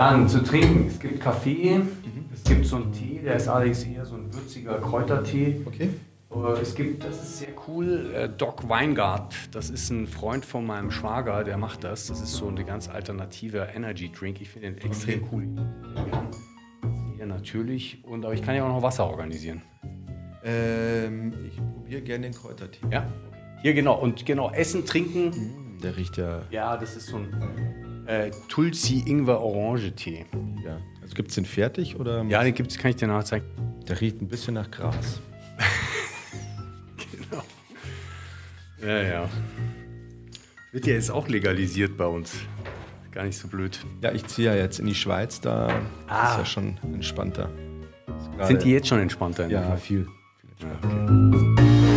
Dann zu trinken. Es gibt Kaffee, mhm. es gibt so einen Tee, der ist allerdings eher so ein würziger Kräutertee. Okay. Es gibt, das ist sehr cool, äh, Doc Weingart. Das ist ein Freund von meinem Schwager, der macht das. Das ist so eine ganz alternative Energy Drink. Ich finde den extrem cool. Ja, natürlich. Und, aber ich kann ja auch noch Wasser organisieren. Ähm, ich probiere gerne den Kräutertee. Ja? Hier genau. Und genau, Essen, Trinken. Mm, der riecht ja. Ja, das ist so ein äh, Tulsi Ingwer Orange Tee. Ja. Also gibt es den fertig oder? Ja, den gibt's, kann ich dir nachzeigen. Der riecht ein bisschen nach Gras. genau. Ja, ja. Wird ja jetzt auch legalisiert bei uns. Gar nicht so blöd. Ja, ich ziehe ja jetzt in die Schweiz, da ah. ist ja schon entspannter. Sind die jetzt schon entspannter? Ja, viel. viel entspannter. Ja, okay.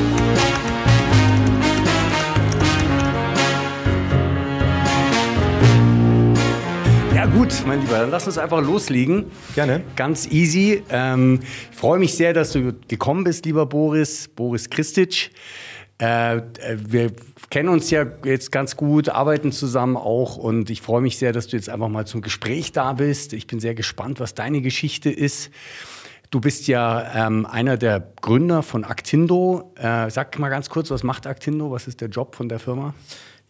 Gut, mein Lieber, dann lass uns einfach loslegen. Gerne. Ganz easy. Ähm, ich freue mich sehr, dass du gekommen bist, lieber Boris, Boris Kristic. Äh, wir kennen uns ja jetzt ganz gut, arbeiten zusammen auch und ich freue mich sehr, dass du jetzt einfach mal zum Gespräch da bist. Ich bin sehr gespannt, was deine Geschichte ist. Du bist ja ähm, einer der Gründer von Actindo. Äh, sag mal ganz kurz, was macht Actindo? Was ist der Job von der Firma?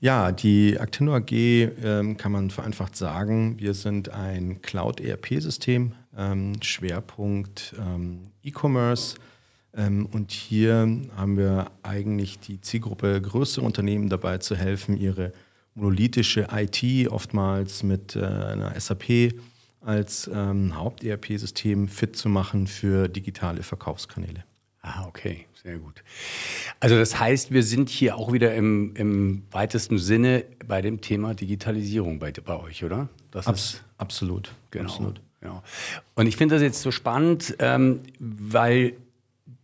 Ja, die Actino AG ähm, kann man vereinfacht sagen, wir sind ein Cloud-ERP-System, ähm, Schwerpunkt ähm, E-Commerce. Ähm, und hier haben wir eigentlich die Zielgruppe größere Unternehmen dabei zu helfen, ihre monolithische IT oftmals mit äh, einer SAP als ähm, Haupt-ERP-System fit zu machen für digitale Verkaufskanäle. Ah, okay, sehr gut. Also das heißt, wir sind hier auch wieder im, im weitesten Sinne bei dem Thema Digitalisierung bei, bei euch, oder? Das Abs ist, absolut, genau. Absolut. Ja. Und ich finde das jetzt so spannend, ähm, weil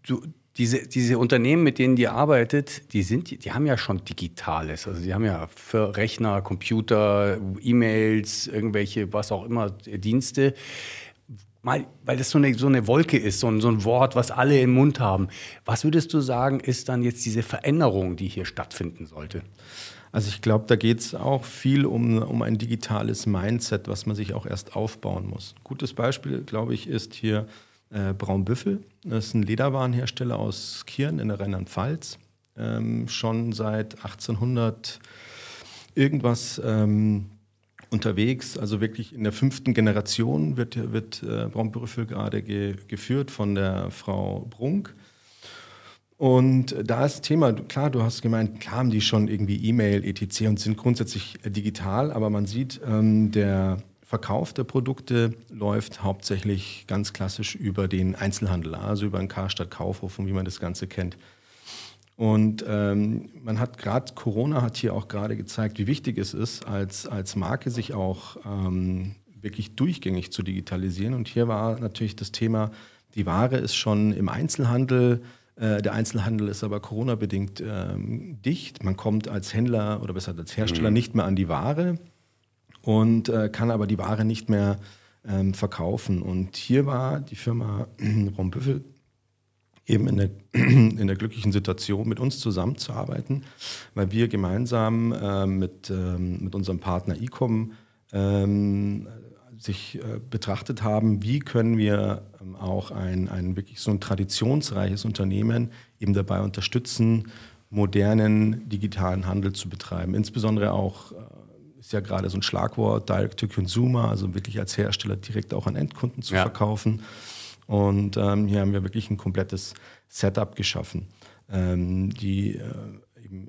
du, diese, diese Unternehmen, mit denen ihr arbeitet, die, sind, die haben ja schon Digitales. Also die haben ja für Rechner, Computer, E-Mails, irgendwelche, was auch immer, Dienste mal, weil das so eine, so eine Wolke ist, so ein, so ein Wort, was alle im Mund haben. Was würdest du sagen, ist dann jetzt diese Veränderung, die hier stattfinden sollte? Also ich glaube, da geht es auch viel um, um ein digitales Mindset, was man sich auch erst aufbauen muss. Ein gutes Beispiel, glaube ich, ist hier äh, Braunbüffel. Das ist ein Lederwarenhersteller aus Kirn in der Rheinland-Pfalz. Ähm, schon seit 1800 irgendwas ähm, unterwegs. Also wirklich in der fünften Generation wird, wird äh, Braunbüffel gerade ge, geführt von der Frau Brunk. Und da ist das Thema, klar, du hast gemeint, klar haben die schon irgendwie E-Mail, etc. und sind grundsätzlich äh, digital, aber man sieht, ähm, der Verkauf der Produkte läuft hauptsächlich ganz klassisch über den Einzelhandel, also über einen Karstadt Kaufhof und wie man das Ganze kennt. Und ähm, man hat gerade, Corona hat hier auch gerade gezeigt, wie wichtig es ist, als, als Marke sich auch ähm, wirklich durchgängig zu digitalisieren. Und hier war natürlich das Thema, die Ware ist schon im Einzelhandel, äh, der Einzelhandel ist aber Corona-bedingt ähm, dicht. Man kommt als Händler oder besser als Hersteller mhm. nicht mehr an die Ware und äh, kann aber die Ware nicht mehr ähm, verkaufen. Und hier war die Firma Rombüffel eben in der, in der glücklichen Situation, mit uns zusammenzuarbeiten, weil wir gemeinsam äh, mit, ähm, mit unserem Partner Ecom ähm, sich äh, betrachtet haben, wie können wir ähm, auch ein, ein wirklich so ein traditionsreiches Unternehmen eben dabei unterstützen, modernen digitalen Handel zu betreiben. Insbesondere auch äh, ist ja gerade so ein Schlagwort Direct to Consumer, also wirklich als Hersteller direkt auch an Endkunden zu ja. verkaufen. Und ähm, hier haben wir wirklich ein komplettes Setup geschaffen, ähm, die, äh,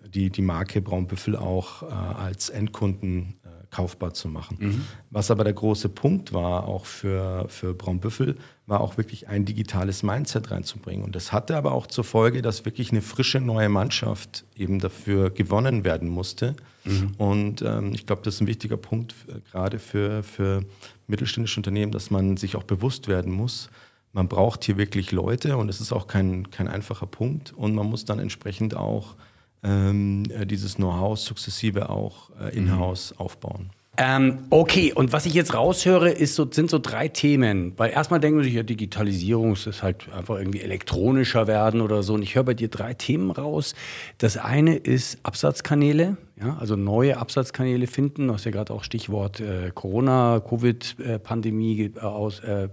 die die Marke Braunbüffel auch äh, als Endkunden äh, kaufbar zu machen. Mhm. Was aber der große Punkt war, auch für, für Braunbüffel, war auch wirklich ein digitales Mindset reinzubringen. Und das hatte aber auch zur Folge, dass wirklich eine frische neue Mannschaft eben dafür gewonnen werden musste. Mhm. Und ähm, ich glaube, das ist ein wichtiger Punkt, äh, gerade für, für mittelständische Unternehmen, dass man sich auch bewusst werden muss, man braucht hier wirklich Leute und es ist auch kein, kein einfacher Punkt. Und man muss dann entsprechend auch ähm, äh, dieses Know-how sukzessive auch äh, in-house mhm. aufbauen. Ähm, okay, und was ich jetzt raushöre, ist so, sind so drei Themen. Weil erstmal denken sich ja, Digitalisierung ist halt einfach irgendwie elektronischer werden oder so. Und ich höre bei dir drei Themen raus. Das eine ist Absatzkanäle, ja, also neue Absatzkanäle finden. Du hast ja gerade auch Stichwort äh, Corona, Covid-Pandemie ge äh. Äh,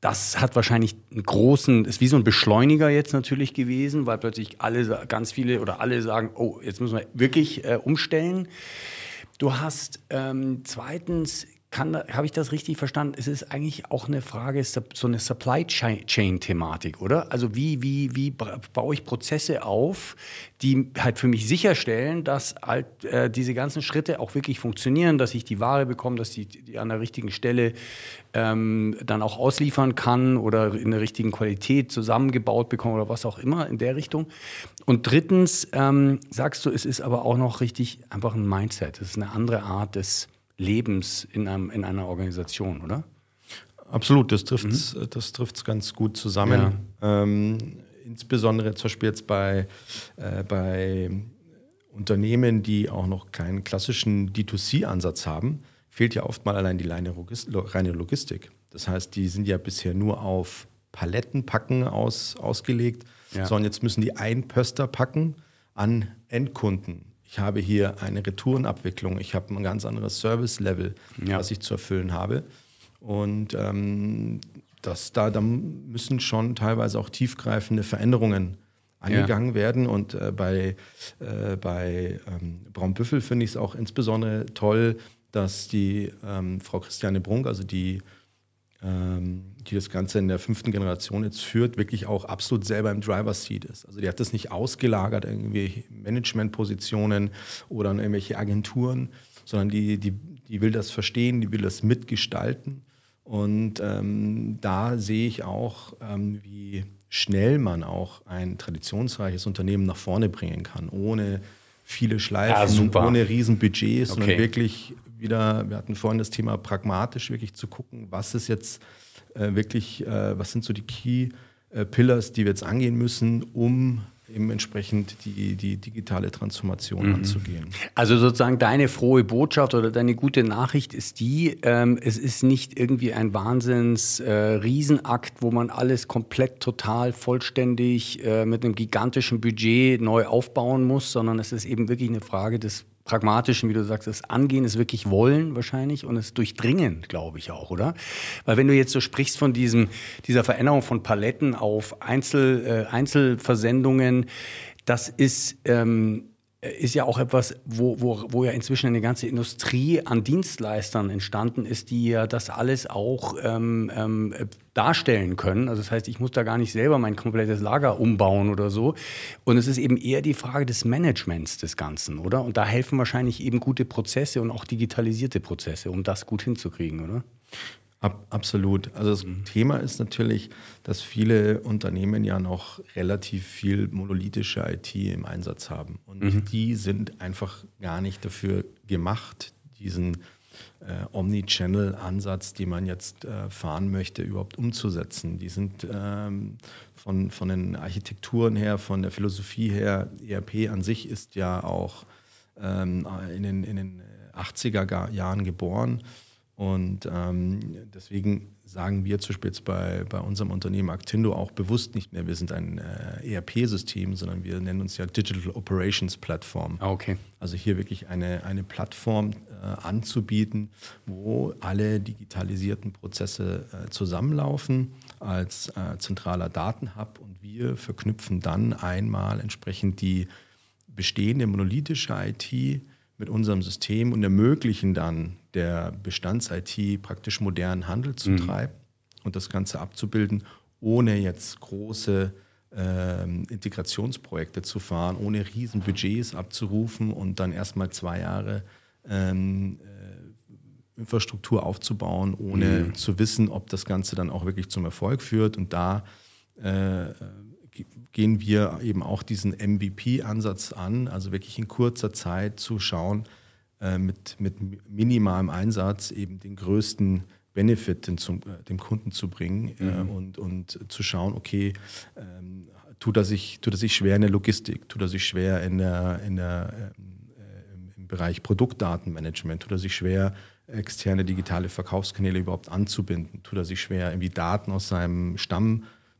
das hat wahrscheinlich einen großen, ist wie so ein Beschleuniger jetzt natürlich gewesen, weil plötzlich alle, ganz viele oder alle sagen, oh, jetzt müssen wir wirklich äh, umstellen. Du hast ähm, zweitens habe ich das richtig verstanden? Es ist eigentlich auch eine Frage, so eine Supply Chain-Thematik, oder? Also wie, wie, wie baue ich Prozesse auf, die halt für mich sicherstellen, dass halt äh, diese ganzen Schritte auch wirklich funktionieren, dass ich die Ware bekomme, dass die, die an der richtigen Stelle ähm, dann auch ausliefern kann oder in der richtigen Qualität zusammengebaut bekomme oder was auch immer in der Richtung. Und drittens ähm, sagst du, es ist aber auch noch richtig einfach ein Mindset. Es ist eine andere Art des Lebens in, einem, in einer Organisation, oder? Absolut, das trifft es mhm. das trifft's ganz gut zusammen. Ja. Ähm, insbesondere zum Beispiel jetzt bei, äh, bei Unternehmen, die auch noch keinen klassischen D2C-Ansatz haben, fehlt ja oft mal allein die reine Logistik. Das heißt, die sind ja bisher nur auf Palettenpacken aus, ausgelegt, ja. sondern jetzt müssen die ein Pöster packen an Endkunden. Ich habe hier eine Retourenabwicklung, ich habe ein ganz anderes Service-Level, ja. was ich zu erfüllen habe. Und ähm, das, da, da müssen schon teilweise auch tiefgreifende Veränderungen angegangen ja. werden. Und äh, bei, äh, bei ähm, Braunbüffel finde ich es auch insbesondere toll, dass die ähm, Frau Christiane Brunk, also die die das Ganze in der fünften Generation jetzt führt, wirklich auch absolut selber im Driver's Seat ist. Also die hat das nicht ausgelagert, irgendwie Managementpositionen oder an irgendwelche Agenturen, sondern die, die, die will das verstehen, die will das mitgestalten. Und ähm, da sehe ich auch, ähm, wie schnell man auch ein traditionsreiches Unternehmen nach vorne bringen kann, ohne viele Schleifen, ja, ohne Riesenbudgets, okay. sondern wirklich wieder, wir hatten vorhin das Thema pragmatisch, wirklich zu gucken, was ist jetzt äh, wirklich, äh, was sind so die Key äh, Pillars, die wir jetzt angehen müssen, um eben entsprechend die, die digitale Transformation mhm. anzugehen. Also sozusagen deine frohe Botschaft oder deine gute Nachricht ist die, ähm, es ist nicht irgendwie ein Wahnsinns äh, Riesenakt, wo man alles komplett, total, vollständig äh, mit einem gigantischen Budget neu aufbauen muss, sondern es ist eben wirklich eine Frage des pragmatischen, wie du sagst, das Angehen, ist wirklich Wollen wahrscheinlich und es Durchdringen, glaube ich auch, oder? Weil wenn du jetzt so sprichst von diesem, dieser Veränderung von Paletten auf Einzel, äh, Einzelversendungen, das ist ähm, ist ja auch etwas, wo, wo, wo ja inzwischen eine ganze Industrie an Dienstleistern entstanden ist, die ja das alles auch ähm, ähm, darstellen können. Also das heißt, ich muss da gar nicht selber mein komplettes Lager umbauen oder so. Und es ist eben eher die Frage des Managements des Ganzen, oder? Und da helfen wahrscheinlich eben gute Prozesse und auch digitalisierte Prozesse, um das gut hinzukriegen, oder? Ab, absolut. Also das mhm. Thema ist natürlich, dass viele Unternehmen ja noch relativ viel monolithische IT im Einsatz haben. Und mhm. die sind einfach gar nicht dafür gemacht, diesen äh, Omni-Channel-Ansatz, den man jetzt äh, fahren möchte, überhaupt umzusetzen. Die sind ähm, von, von den Architekturen her, von der Philosophie her, ERP an sich ist ja auch ähm, in, den, in den 80er Jahren geboren und ähm, deswegen sagen wir Beispiel jetzt bei, bei unserem Unternehmen Actindo auch bewusst nicht mehr, wir sind ein äh, ERP-System, sondern wir nennen uns ja Digital Operations Platform. Ah, okay. Also hier wirklich eine, eine Plattform äh, anzubieten, wo alle digitalisierten Prozesse äh, zusammenlaufen als äh, zentraler Datenhub und wir verknüpfen dann einmal entsprechend die bestehende monolithische IT mit unserem System und ermöglichen dann der Bestands-IT praktisch modernen Handel zu mhm. treiben und das Ganze abzubilden, ohne jetzt große äh, Integrationsprojekte zu fahren, ohne riesen Budgets abzurufen und dann erstmal zwei Jahre ähm, äh, Infrastruktur aufzubauen, ohne mhm. zu wissen, ob das Ganze dann auch wirklich zum Erfolg führt. Und da äh, gehen wir eben auch diesen MVP-Ansatz an, also wirklich in kurzer Zeit zu schauen, äh, mit, mit minimalem Einsatz eben den größten Benefit den zum, äh, dem Kunden zu bringen äh, mhm. und, und zu schauen, okay, ähm, tut, er sich, tut er sich schwer in der Logistik, tut er sich schwer in der, in der, ähm, äh, im Bereich Produktdatenmanagement tut er sich schwer, externe digitale Verkaufskanäle überhaupt anzubinden, tut er sich schwer, irgendwie Daten aus seinem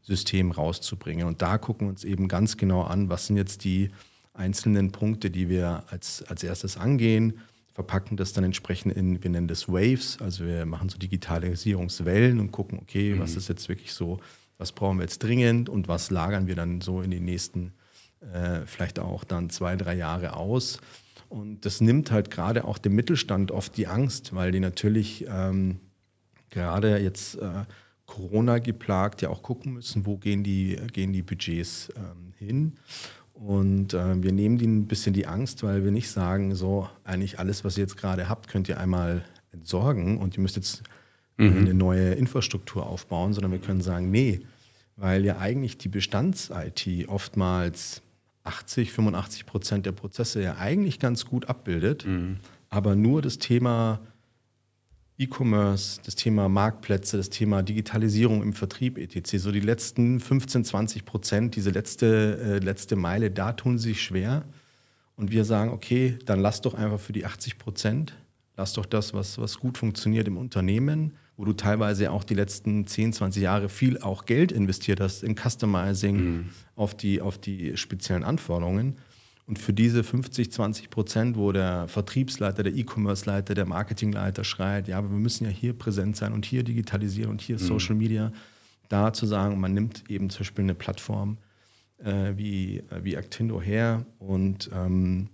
Stammsystem rauszubringen. Und da gucken wir uns eben ganz genau an, was sind jetzt die einzelnen Punkte, die wir als, als erstes angehen, verpacken das dann entsprechend in, wir nennen das Waves, also wir machen so Digitalisierungswellen und gucken, okay, mhm. was ist jetzt wirklich so, was brauchen wir jetzt dringend und was lagern wir dann so in die nächsten äh, vielleicht auch dann zwei, drei Jahre aus. Und das nimmt halt gerade auch dem Mittelstand oft die Angst, weil die natürlich ähm, gerade jetzt äh, Corona geplagt ja auch gucken müssen, wo gehen die, gehen die Budgets ähm, hin. Und äh, wir nehmen ihnen ein bisschen die Angst, weil wir nicht sagen, so eigentlich alles, was ihr jetzt gerade habt, könnt ihr einmal entsorgen und ihr müsst jetzt mhm. eine neue Infrastruktur aufbauen, sondern wir können sagen, nee, weil ja eigentlich die Bestands-IT oftmals 80, 85 Prozent der Prozesse ja eigentlich ganz gut abbildet, mhm. aber nur das Thema E-Commerce, das Thema Marktplätze, das Thema Digitalisierung im Vertrieb etc., so die letzten 15, 20 Prozent, diese letzte, äh, letzte Meile, da tun sie sich schwer. Und wir sagen, okay, dann lass doch einfach für die 80 Prozent, lass doch das, was, was gut funktioniert im Unternehmen, wo du teilweise auch die letzten 10, 20 Jahre viel auch Geld investiert hast in Customizing mhm. auf, die, auf die speziellen Anforderungen. Und für diese 50, 20 Prozent, wo der Vertriebsleiter, der E-Commerce-Leiter, der Marketingleiter schreit, ja, aber wir müssen ja hier präsent sein und hier digitalisieren und hier mhm. Social Media, da zu sagen, man nimmt eben zum Beispiel eine Plattform äh, wie, äh, wie Actindo her und ähm,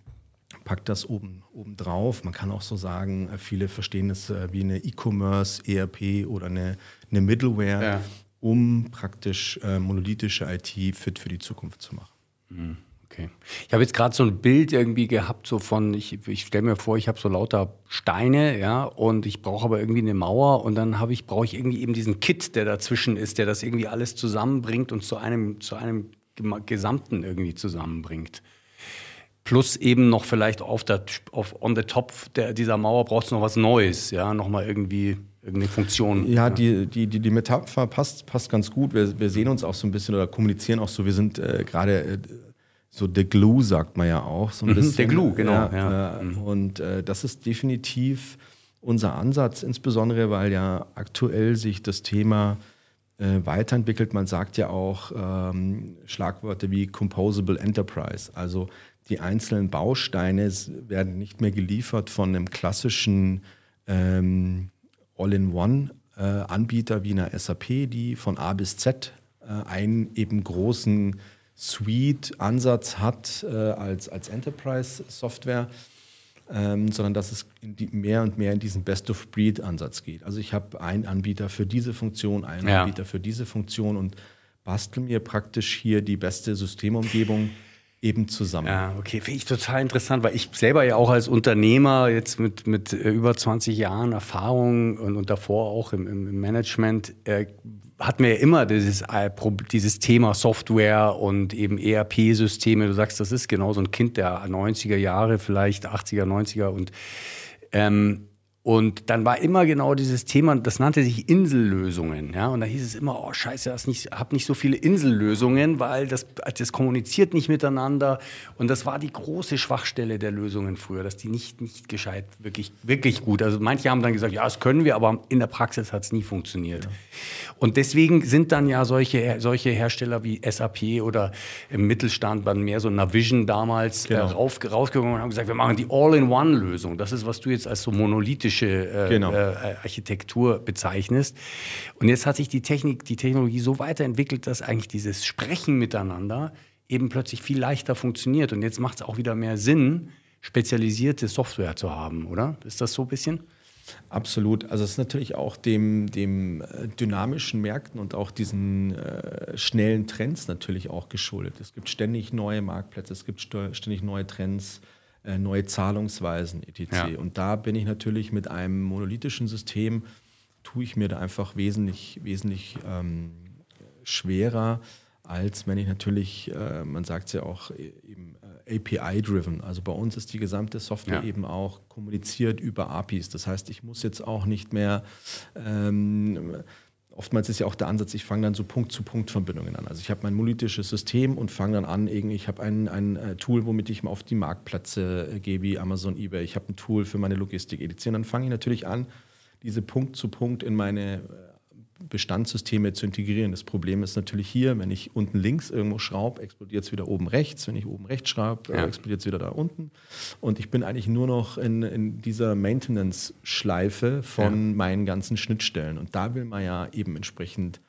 packt das oben, oben drauf. Man kann auch so sagen, äh, viele verstehen es äh, wie eine E-Commerce, ERP oder eine, eine Middleware, ja. um praktisch äh, monolithische IT fit für die Zukunft zu machen. Mhm. Okay. Ich habe jetzt gerade so ein Bild irgendwie gehabt, so von, ich, ich stelle mir vor, ich habe so lauter Steine, ja, und ich brauche aber irgendwie eine Mauer und dann habe ich, brauche ich irgendwie eben diesen Kit, der dazwischen ist, der das irgendwie alles zusammenbringt und zu einem, zu einem Gesamten irgendwie zusammenbringt. Plus eben noch vielleicht auf der, auf, on the top der, dieser Mauer brauchst du noch was Neues, ja, nochmal irgendwie irgendeine Funktion. Ja, ja, Die, die, die, die Metapher passt, passt ganz gut. Wir, wir sehen uns auch so ein bisschen oder kommunizieren auch so, wir sind äh, gerade äh, so the glue, sagt man ja auch. So ein mhm, bisschen. Der glue, genau. Ja, ja. Äh, mhm. Und äh, das ist definitiv unser Ansatz, insbesondere weil ja aktuell sich das Thema äh, weiterentwickelt. Man sagt ja auch ähm, Schlagworte wie Composable Enterprise. Also die einzelnen Bausteine werden nicht mehr geliefert von einem klassischen ähm, All-in-One-Anbieter wie einer SAP, die von A bis Z äh, einen eben großen Suite-Ansatz hat äh, als, als Enterprise-Software, ähm, sondern dass es die, mehr und mehr in diesen Best-of-Breed-Ansatz geht. Also ich habe einen Anbieter für diese Funktion, einen ja. Anbieter für diese Funktion und bastel mir praktisch hier die beste Systemumgebung eben zusammen. Ja, okay, finde ich total interessant, weil ich selber ja auch als Unternehmer jetzt mit, mit äh, über 20 Jahren Erfahrung und, und davor auch im, im Management äh, hatten wir ja immer dieses, äh, dieses Thema Software und eben ERP-Systeme. Du sagst, das ist genau so ein Kind der 90er Jahre, vielleicht 80er, 90er und ähm, und dann war immer genau dieses Thema, das nannte sich Insellösungen. Ja? Und da hieß es immer, oh scheiße, ich nicht, hab nicht so viele Insellösungen, weil das, das kommuniziert nicht miteinander. Und das war die große Schwachstelle der Lösungen früher, dass die nicht, nicht gescheit, wirklich, wirklich gut. Also manche haben dann gesagt, ja, das können wir, aber in der Praxis hat es nie funktioniert. Ja. Und deswegen sind dann ja solche, solche Hersteller wie SAP oder im Mittelstand, waren mehr so Navision damals äh, genau. rauf, rausgegangen und haben gesagt, wir machen die All-in-One-Lösung. Das ist, was du jetzt als so monolithisch klassische äh, genau. äh, Architektur bezeichnest. Und jetzt hat sich die Technik, die Technologie so weiterentwickelt, dass eigentlich dieses Sprechen miteinander eben plötzlich viel leichter funktioniert. Und jetzt macht es auch wieder mehr Sinn, spezialisierte Software zu haben, oder? Ist das so ein bisschen? Absolut. Also es ist natürlich auch dem, dem äh, dynamischen Märkten und auch diesen äh, schnellen Trends natürlich auch geschuldet. Es gibt ständig neue Marktplätze, es gibt ständig neue Trends. Äh, neue Zahlungsweisen etc. Ja. Und da bin ich natürlich mit einem monolithischen System, tue ich mir da einfach wesentlich, wesentlich ähm, schwerer, als wenn ich natürlich, äh, man sagt es ja auch e-, eben äh, API-driven. Also bei uns ist die gesamte Software ja. eben auch kommuniziert über APIs. Das heißt, ich muss jetzt auch nicht mehr ähm, oftmals ist ja auch der Ansatz, ich fange dann so Punkt-zu-Punkt-Verbindungen an. Also ich habe mein monolithisches System und fange dann an, irgendwie, ich habe ein, ein äh, Tool, womit ich mal auf die Marktplätze äh, gehe, wie Amazon, Ebay. Ich habe ein Tool für meine Logistik-Edition. Dann fange ich natürlich an, diese Punkt-zu-Punkt in meine äh, Bestandssysteme zu integrieren. Das Problem ist natürlich hier, wenn ich unten links irgendwo schraube, explodiert es wieder oben rechts. Wenn ich oben rechts schraube, ja. explodiert es wieder da unten. Und ich bin eigentlich nur noch in, in dieser Maintenance-Schleife von ja. meinen ganzen Schnittstellen. Und da will man ja eben entsprechend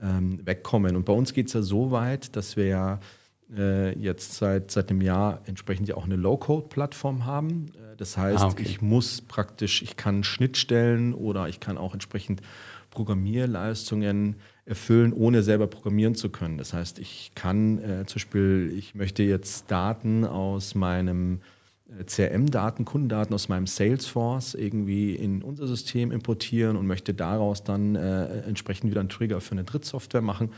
ähm, wegkommen. Und bei uns geht es ja so weit, dass wir ja äh, jetzt seit, seit einem Jahr entsprechend ja auch eine Low-Code-Plattform haben. Äh, das heißt, ah, okay. ich muss praktisch, ich kann Schnittstellen oder ich kann auch entsprechend Programmierleistungen erfüllen, ohne selber programmieren zu können. Das heißt, ich kann äh, zum Beispiel, ich möchte jetzt Daten aus meinem äh, CRM-Daten, Kundendaten aus meinem Salesforce irgendwie in unser System importieren und möchte daraus dann äh, entsprechend wieder einen Trigger für eine Drittsoftware machen.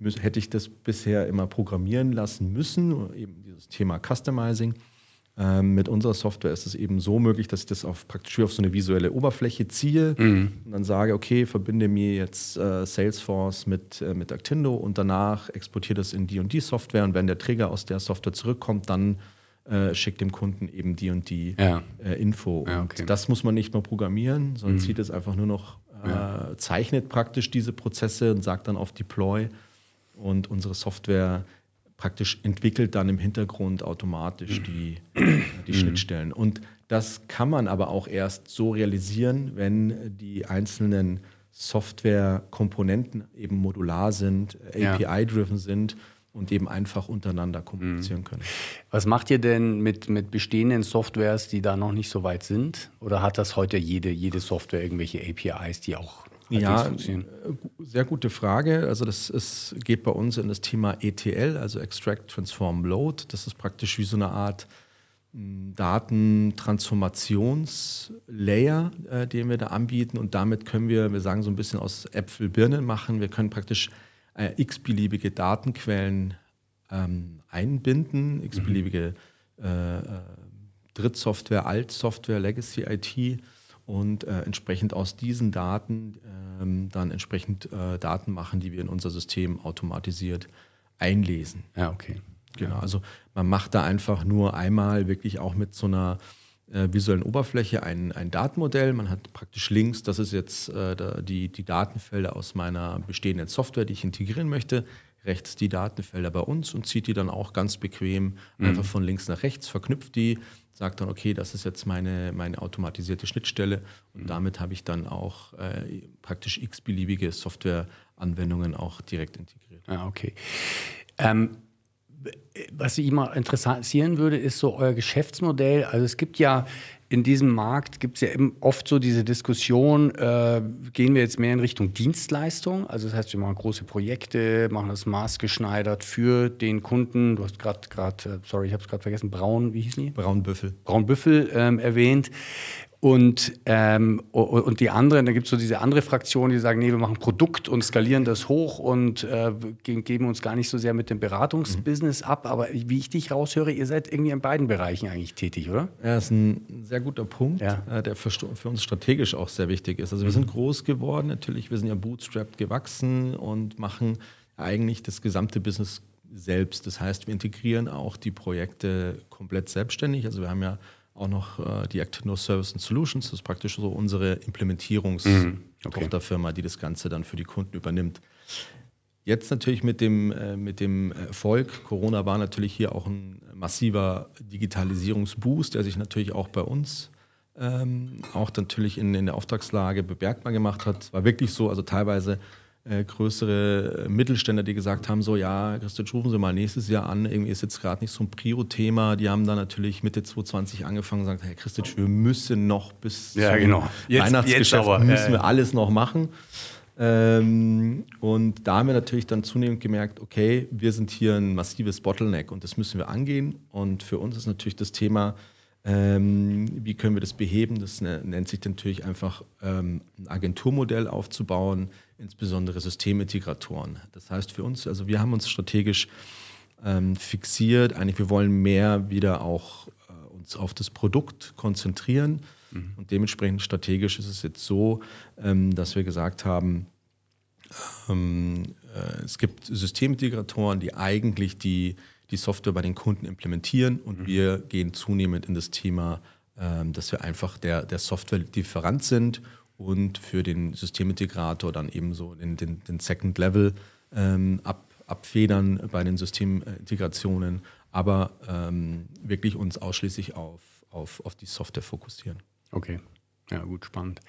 Hätte ich das bisher immer programmieren lassen müssen, eben dieses Thema Customizing. Ähm, mit unserer Software ist es eben so möglich, dass ich das auf, praktisch auf so eine visuelle Oberfläche ziehe mhm. und dann sage, okay, verbinde mir jetzt äh, Salesforce mit, äh, mit Actindo und danach exportiere das in die und die Software und wenn der Trigger aus der Software zurückkommt, dann äh, schickt dem Kunden eben die und die ja. Äh, Info. Ja, okay. Und das muss man nicht mehr programmieren, sondern mhm. zieht es einfach nur noch, äh, ja. zeichnet praktisch diese Prozesse und sagt dann auf Deploy und unsere Software praktisch entwickelt dann im Hintergrund automatisch die, die Schnittstellen. Und das kann man aber auch erst so realisieren, wenn die einzelnen Softwarekomponenten eben modular sind, API-driven sind und eben einfach untereinander kommunizieren können. Was macht ihr denn mit, mit bestehenden Softwares, die da noch nicht so weit sind? Oder hat das heute jede, jede Software irgendwelche APIs, die auch ja, sehr gute Frage. Also das ist, geht bei uns in das Thema ETL, also Extract, Transform, Load. Das ist praktisch wie so eine Art hm, Datentransformationslayer, äh, den wir da anbieten. Und damit können wir, wir sagen so ein bisschen aus Äpfel Birnen machen. Wir können praktisch äh, x-beliebige Datenquellen ähm, einbinden, x-beliebige äh, äh, Drittsoftware, Altsoftware, Legacy IT und äh, entsprechend aus diesen Daten ähm, dann entsprechend äh, Daten machen, die wir in unser System automatisiert einlesen. Ja, okay. Genau, also man macht da einfach nur einmal wirklich auch mit so einer äh, visuellen Oberfläche ein, ein Datenmodell. Man hat praktisch links, das ist jetzt äh, die, die Datenfelder aus meiner bestehenden Software, die ich integrieren möchte. Rechts die Datenfelder bei uns und zieht die dann auch ganz bequem mhm. einfach von links nach rechts, verknüpft die, sagt dann, okay, das ist jetzt meine, meine automatisierte Schnittstelle und mhm. damit habe ich dann auch äh, praktisch x-beliebige Softwareanwendungen auch direkt integriert. Ja, okay. Ähm, was ich immer interessieren würde, ist so euer Geschäftsmodell. Also es gibt ja in diesem Markt gibt es ja eben oft so diese Diskussion, äh, gehen wir jetzt mehr in Richtung Dienstleistung? Also das heißt, wir machen große Projekte, machen das maßgeschneidert für den Kunden. Du hast gerade, gerade, sorry, ich habe es gerade vergessen, Braun, wie hieß die? Braunbüffel. Braunbüffel ähm, erwähnt. Und, ähm, und die anderen, da gibt es so diese andere Fraktion, die sagen, nee, wir machen Produkt und skalieren das hoch und äh, geben uns gar nicht so sehr mit dem Beratungsbusiness ab. Aber wie ich dich raushöre, ihr seid irgendwie in beiden Bereichen eigentlich tätig, oder? Ja, das ist ein sehr guter Punkt, ja. Äh, der für, für, uns strategisch auch sehr wichtig ist. Also wir sind groß geworden, natürlich, wir sind ja bootstrapped gewachsen und machen eigentlich das gesamte Business selbst. Das heißt, wir integrieren auch die Projekte komplett selbstständig. Also wir haben ja auch noch äh, die Actino Service and Solutions. Das ist praktisch so unsere Implementierungstochterfirma, mhm. okay. die das Ganze dann für die Kunden übernimmt. Jetzt natürlich mit dem, äh, mit dem Erfolg, Corona war natürlich hier auch ein massiver Digitalisierungsboost, der sich natürlich auch bei uns ähm, auch natürlich in, in der Auftragslage bemerkbar gemacht hat. War wirklich so, also teilweise äh, größere Mittelständler, die gesagt haben, so ja, Christian, rufen Sie mal nächstes Jahr an, irgendwie ist jetzt gerade nicht so ein Prio-Thema. Die haben dann natürlich Mitte 2020 angefangen und gesagt, Herr Christian, wir müssen noch bis ja, genau. jetzt, Weihnachtsgeschäft jetzt müssen wir alles noch machen. Ähm, und da haben wir natürlich dann zunehmend gemerkt, okay, wir sind hier ein massives Bottleneck und das müssen wir angehen. Und für uns ist natürlich das Thema, ähm, wie können wir das beheben? Das ne, nennt sich natürlich einfach ähm, ein Agenturmodell aufzubauen, insbesondere Systemintegratoren. Das heißt für uns, also wir haben uns strategisch ähm, fixiert, eigentlich wir wollen mehr wieder auch äh, uns auf das Produkt konzentrieren mhm. und dementsprechend strategisch ist es jetzt so, ähm, dass wir gesagt haben, Ähm, äh, es gibt Systemintegratoren, die eigentlich die, die Software bei den Kunden implementieren und mhm. wir gehen zunehmend in das Thema, ähm, dass wir einfach der, der Software-Lieferant sind und für den Systemintegrator dann eben so den, den, den Second Level ähm, ab, abfedern bei den Systemintegrationen, aber ähm, wirklich uns ausschließlich auf, auf, auf die Software fokussieren. Okay. Ja, gut, spannend.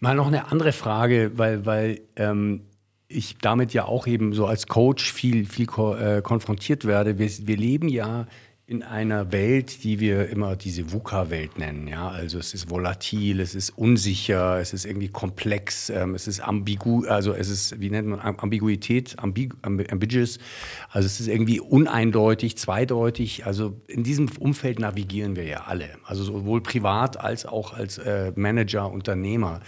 Mal noch eine andere Frage, weil, weil ähm, ich damit ja auch eben so als Coach viel, viel ko äh, konfrontiert werde. Wir, wir leben ja in einer Welt, die wir immer diese VUCA-Welt nennen. Ja? Also es ist volatil, es ist unsicher, es ist irgendwie komplex, ähm, es ist ambigu, also es ist, wie nennt man Ambiguität, ambig, ambiguous. Also es ist irgendwie uneindeutig, zweideutig. Also in diesem Umfeld navigieren wir ja alle. Also sowohl privat als auch als äh, Manager, Unternehmer.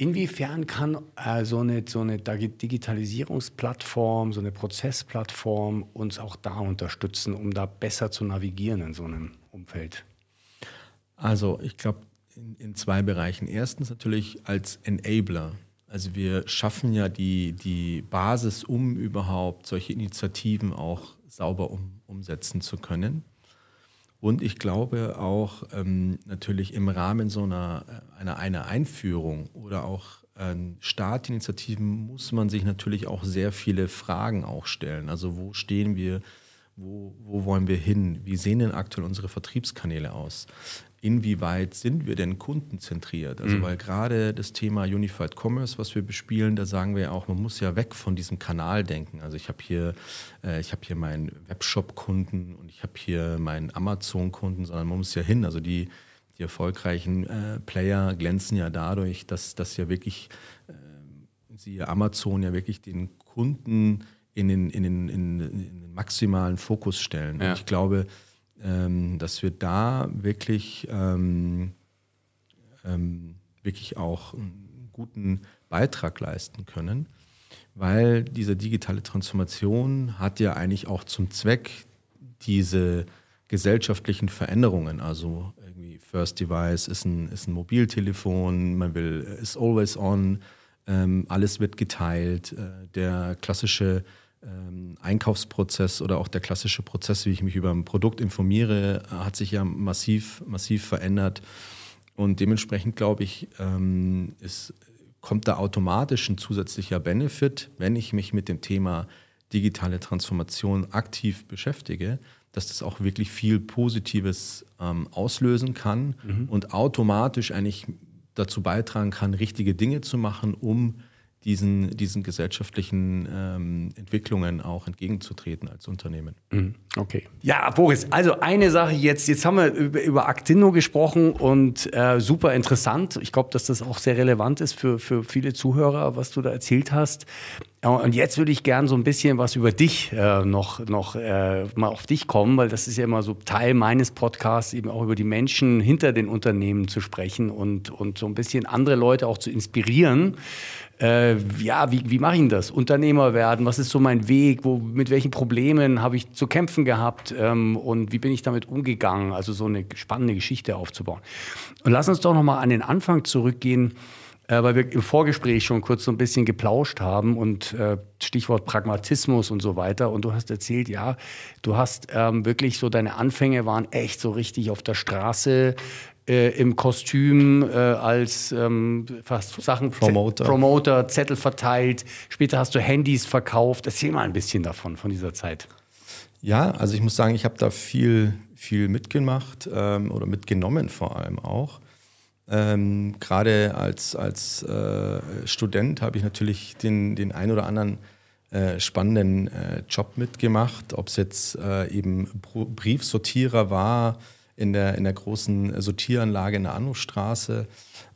Inwiefern kann äh, so, eine, so eine Digitalisierungsplattform, so eine Prozessplattform uns auch da unterstützen, um da besser zu navigieren in so einem Umfeld? Also ich glaube in, in, zwei Bereichen. Erstens natürlich als Enabler. Also wir schaffen ja die, die Basis, um überhaupt solche Initiativen auch sauber um, umsetzen zu können. Und ich glaube auch ähm, natürlich im Rahmen so einer, einer, einer Einführung oder auch ähm, Startinitiativen muss man sich natürlich auch sehr viele Fragen auch stellen. Also wo stehen wir, wo, wo wollen wir hin, wie sehen denn aktuell unsere Vertriebskanäle aus? Inwieweit sind wir denn kundenzentriert? Also mhm. weil gerade das Thema Unified Commerce, was wir bespielen, da sagen wir ja auch, man muss ja weg von diesem Kanal denken. Also ich habe hier, äh, ich habe hier meinen Webshop-Kunden und ich habe hier meinen Amazon-Kunden, sondern man muss ja hin. Also die, die erfolgreichen äh, Player glänzen ja dadurch, dass, dass ja wirklich äh, sie Amazon ja wirklich den Kunden in den, in den, in den maximalen Fokus stellen. Ja. Und ich glaube, ähm, dass wir da wirklich, ähm, ähm, wirklich auch einen guten Beitrag leisten können, weil diese digitale Transformation hat ja eigentlich auch zum Zweck, diese gesellschaftlichen Veränderungen, also irgendwie First Device ist ein, ist ein Mobiltelefon, man will, ist always on, ähm, alles wird geteilt, äh, der klassische Einkaufsprozess oder auch der klassische Prozess, wie ich mich über ein Produkt informiere, hat sich ja massiv, massiv verändert. Und dementsprechend glaube ich, ähm, es kommt da automatisch ein zusätzlicher Benefit, wenn ich mich mit dem Thema digitale Transformation aktiv beschäftige, dass das auch wirklich viel Positives ähm, auslösen kann mhm. und automatisch eigentlich dazu beitragen kann, richtige Dinge zu machen, um diesen, diesen gesellschaftlichen ähm, Entwicklungen auch entgegenzutreten als Unternehmen. Mhm. Okay. Ja, Boris, also eine Sache jetzt. Jetzt haben wir über, über Actino gesprochen und äh, super interessant. Ich glaube, dass das auch sehr relevant ist für, für viele Zuhörer, was du da erzählt hast. Und jetzt würde ich gern so ein bisschen was über dich äh, noch, noch äh, mal auf dich kommen, weil das ist ja immer so Teil meines Podcasts, eben auch über die Menschen hinter den Unternehmen zu sprechen und, und so ein bisschen andere Leute auch zu inspirieren äh, ja, wie, wie mache ich das? Unternehmer werden, was ist so mein Weg? Wo, mit welchen Problemen habe ich zu kämpfen gehabt? Ähm, und wie bin ich damit umgegangen? Also so eine spannende Geschichte aufzubauen. Und lass uns doch nochmal an den Anfang zurückgehen, äh, weil wir im Vorgespräch schon kurz so ein bisschen geplauscht haben und äh, Stichwort Pragmatismus und so weiter. Und du hast erzählt, ja, du hast ähm, wirklich so, deine Anfänge waren echt so richtig auf der Straße äh, im Kostüm äh, als ähm, fast Sachen Promoter. Promoter, Zettel verteilt. Später hast du Handys verkauft. Erzähl mal ein bisschen davon, von dieser Zeit. Ja, also ich muss sagen, ich habe da viel, viel mitgemacht ähm, oder mitgenommen vor allem auch. Ähm, Gerade als, als äh, Student habe ich natürlich den, den ein oder anderen äh, spannenden äh, Job mitgemacht, ob es jetzt äh, eben Briefsortierer war, in der, in der großen Sortieranlage in der Anrufstraße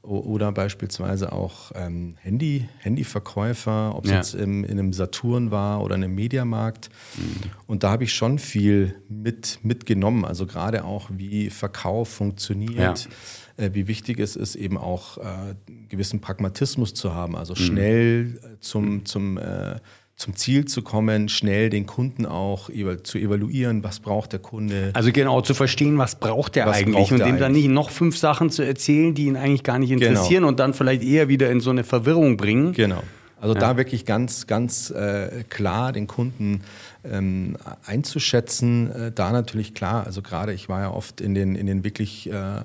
oder beispielsweise auch ähm, Handy, Handyverkäufer, ob es ja. jetzt im, in einem Saturn war oder in einem Mediamarkt. Mhm. Und da habe ich schon viel mit, mitgenommen. Also gerade auch, wie Verkauf funktioniert, ja. Äh, wie wichtig es ist, eben auch äh, gewissen Pragmatismus zu haben. Also mhm. schnell mhm. zum, zum äh, zum Ziel zu kommen, schnell den Kunden auch zu evaluieren, was braucht der Kunde. Also genau, zu verstehen, was braucht der was eigentlich braucht und dem eigentlich? dann nicht noch fünf Sachen zu erzählen, die ihn eigentlich gar nicht genau. interessieren genau. und dann vielleicht eher wieder in so eine Verwirrung bringen. Genau. Also ja. da wirklich ganz, ganz äh, klar den Kunden ähm, einzuschätzen. Äh, da natürlich klar, also gerade ich war ja oft in den, in den wirklich äh,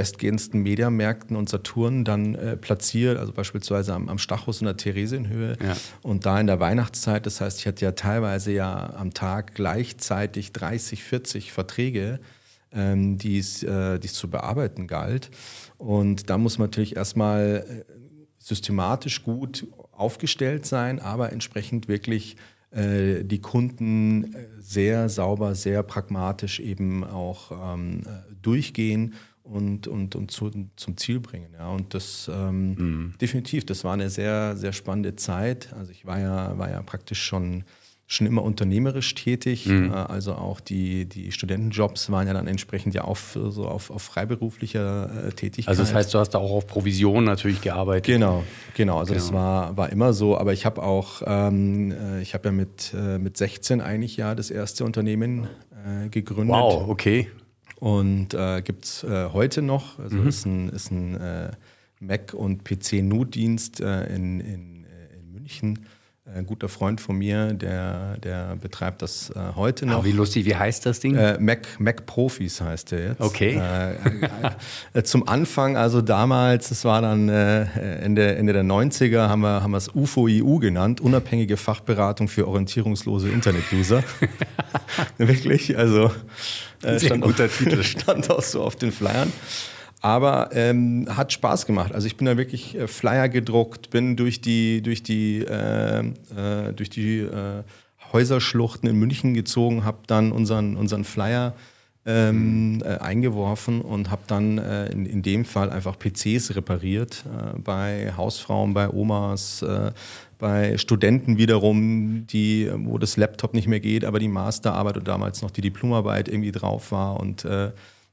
bestgehendsten Mediamärkten und Saturn dann äh, platziert, also beispielsweise am, am Stachus in der Theresienhöhe ja. und da in der Weihnachtszeit. Das heißt, ich hatte ja teilweise ja am Tag gleichzeitig 30, 40 Verträge, ähm, die es äh, zu bearbeiten galt. Und da muss man natürlich erstmal äh, systematisch gut aufgestellt sein, aber entsprechend wirklich äh, die Kunden äh, sehr sauber, sehr pragmatisch eben auch ähm, äh, durchgehen und, und, und zu, zum Ziel bringen. Ja. Und das ähm, mhm. definitiv, das war eine sehr, sehr spannende Zeit. Also ich war ja, war ja praktisch schon, schon immer unternehmerisch tätig. Mhm. Äh, also auch die, die Studentenjobs waren ja dann entsprechend ja auf, so auf, auf freiberuflicher äh, Tätigkeit. Also das heißt, du hast da auch auf Provision natürlich gearbeitet. Genau, genau. Also genau. das war, war immer so. Aber ich habe auch, ähm, äh, ich habe ja mit, äh, mit 16 eigentlich ja das erste Unternehmen äh, gegründet. Wow, okay. Und äh, gibt es äh, heute noch, also mhm. ist ein, ist ein äh, Mac- und PC-Notdienst äh, in, in, äh, in München. Ein guter Freund von mir, der, der betreibt das äh, heute noch. Oh, wie lustig, wie heißt das Ding? Mac, Mac Profis heißt der jetzt. Okay. zum Anfang, also damals, das war dann Ende, Ende der 90er, haben wir, haben wir es UFO-EU genannt, unabhängige Fachberatung für orientierungslose Internet-User. Wirklich, also äh, stand, guter auch, Titel. stand auch so auf den Flyern. Aber ähm, hat Spaß gemacht. Also ich bin da wirklich äh, Flyer gedruckt, bin durch die, durch die, äh, äh, durch die äh, Häuserschluchten in München gezogen, habe dann unseren, unseren Flyer ähm, äh, eingeworfen und habe dann in, in dem Fall einfach PCs repariert bei Hausfrauen, bei Omas, bei Studenten wiederum, die, wo das Laptop nicht mehr geht, aber die Masterarbeit und damals noch die Diplomarbeit irgendwie drauf war und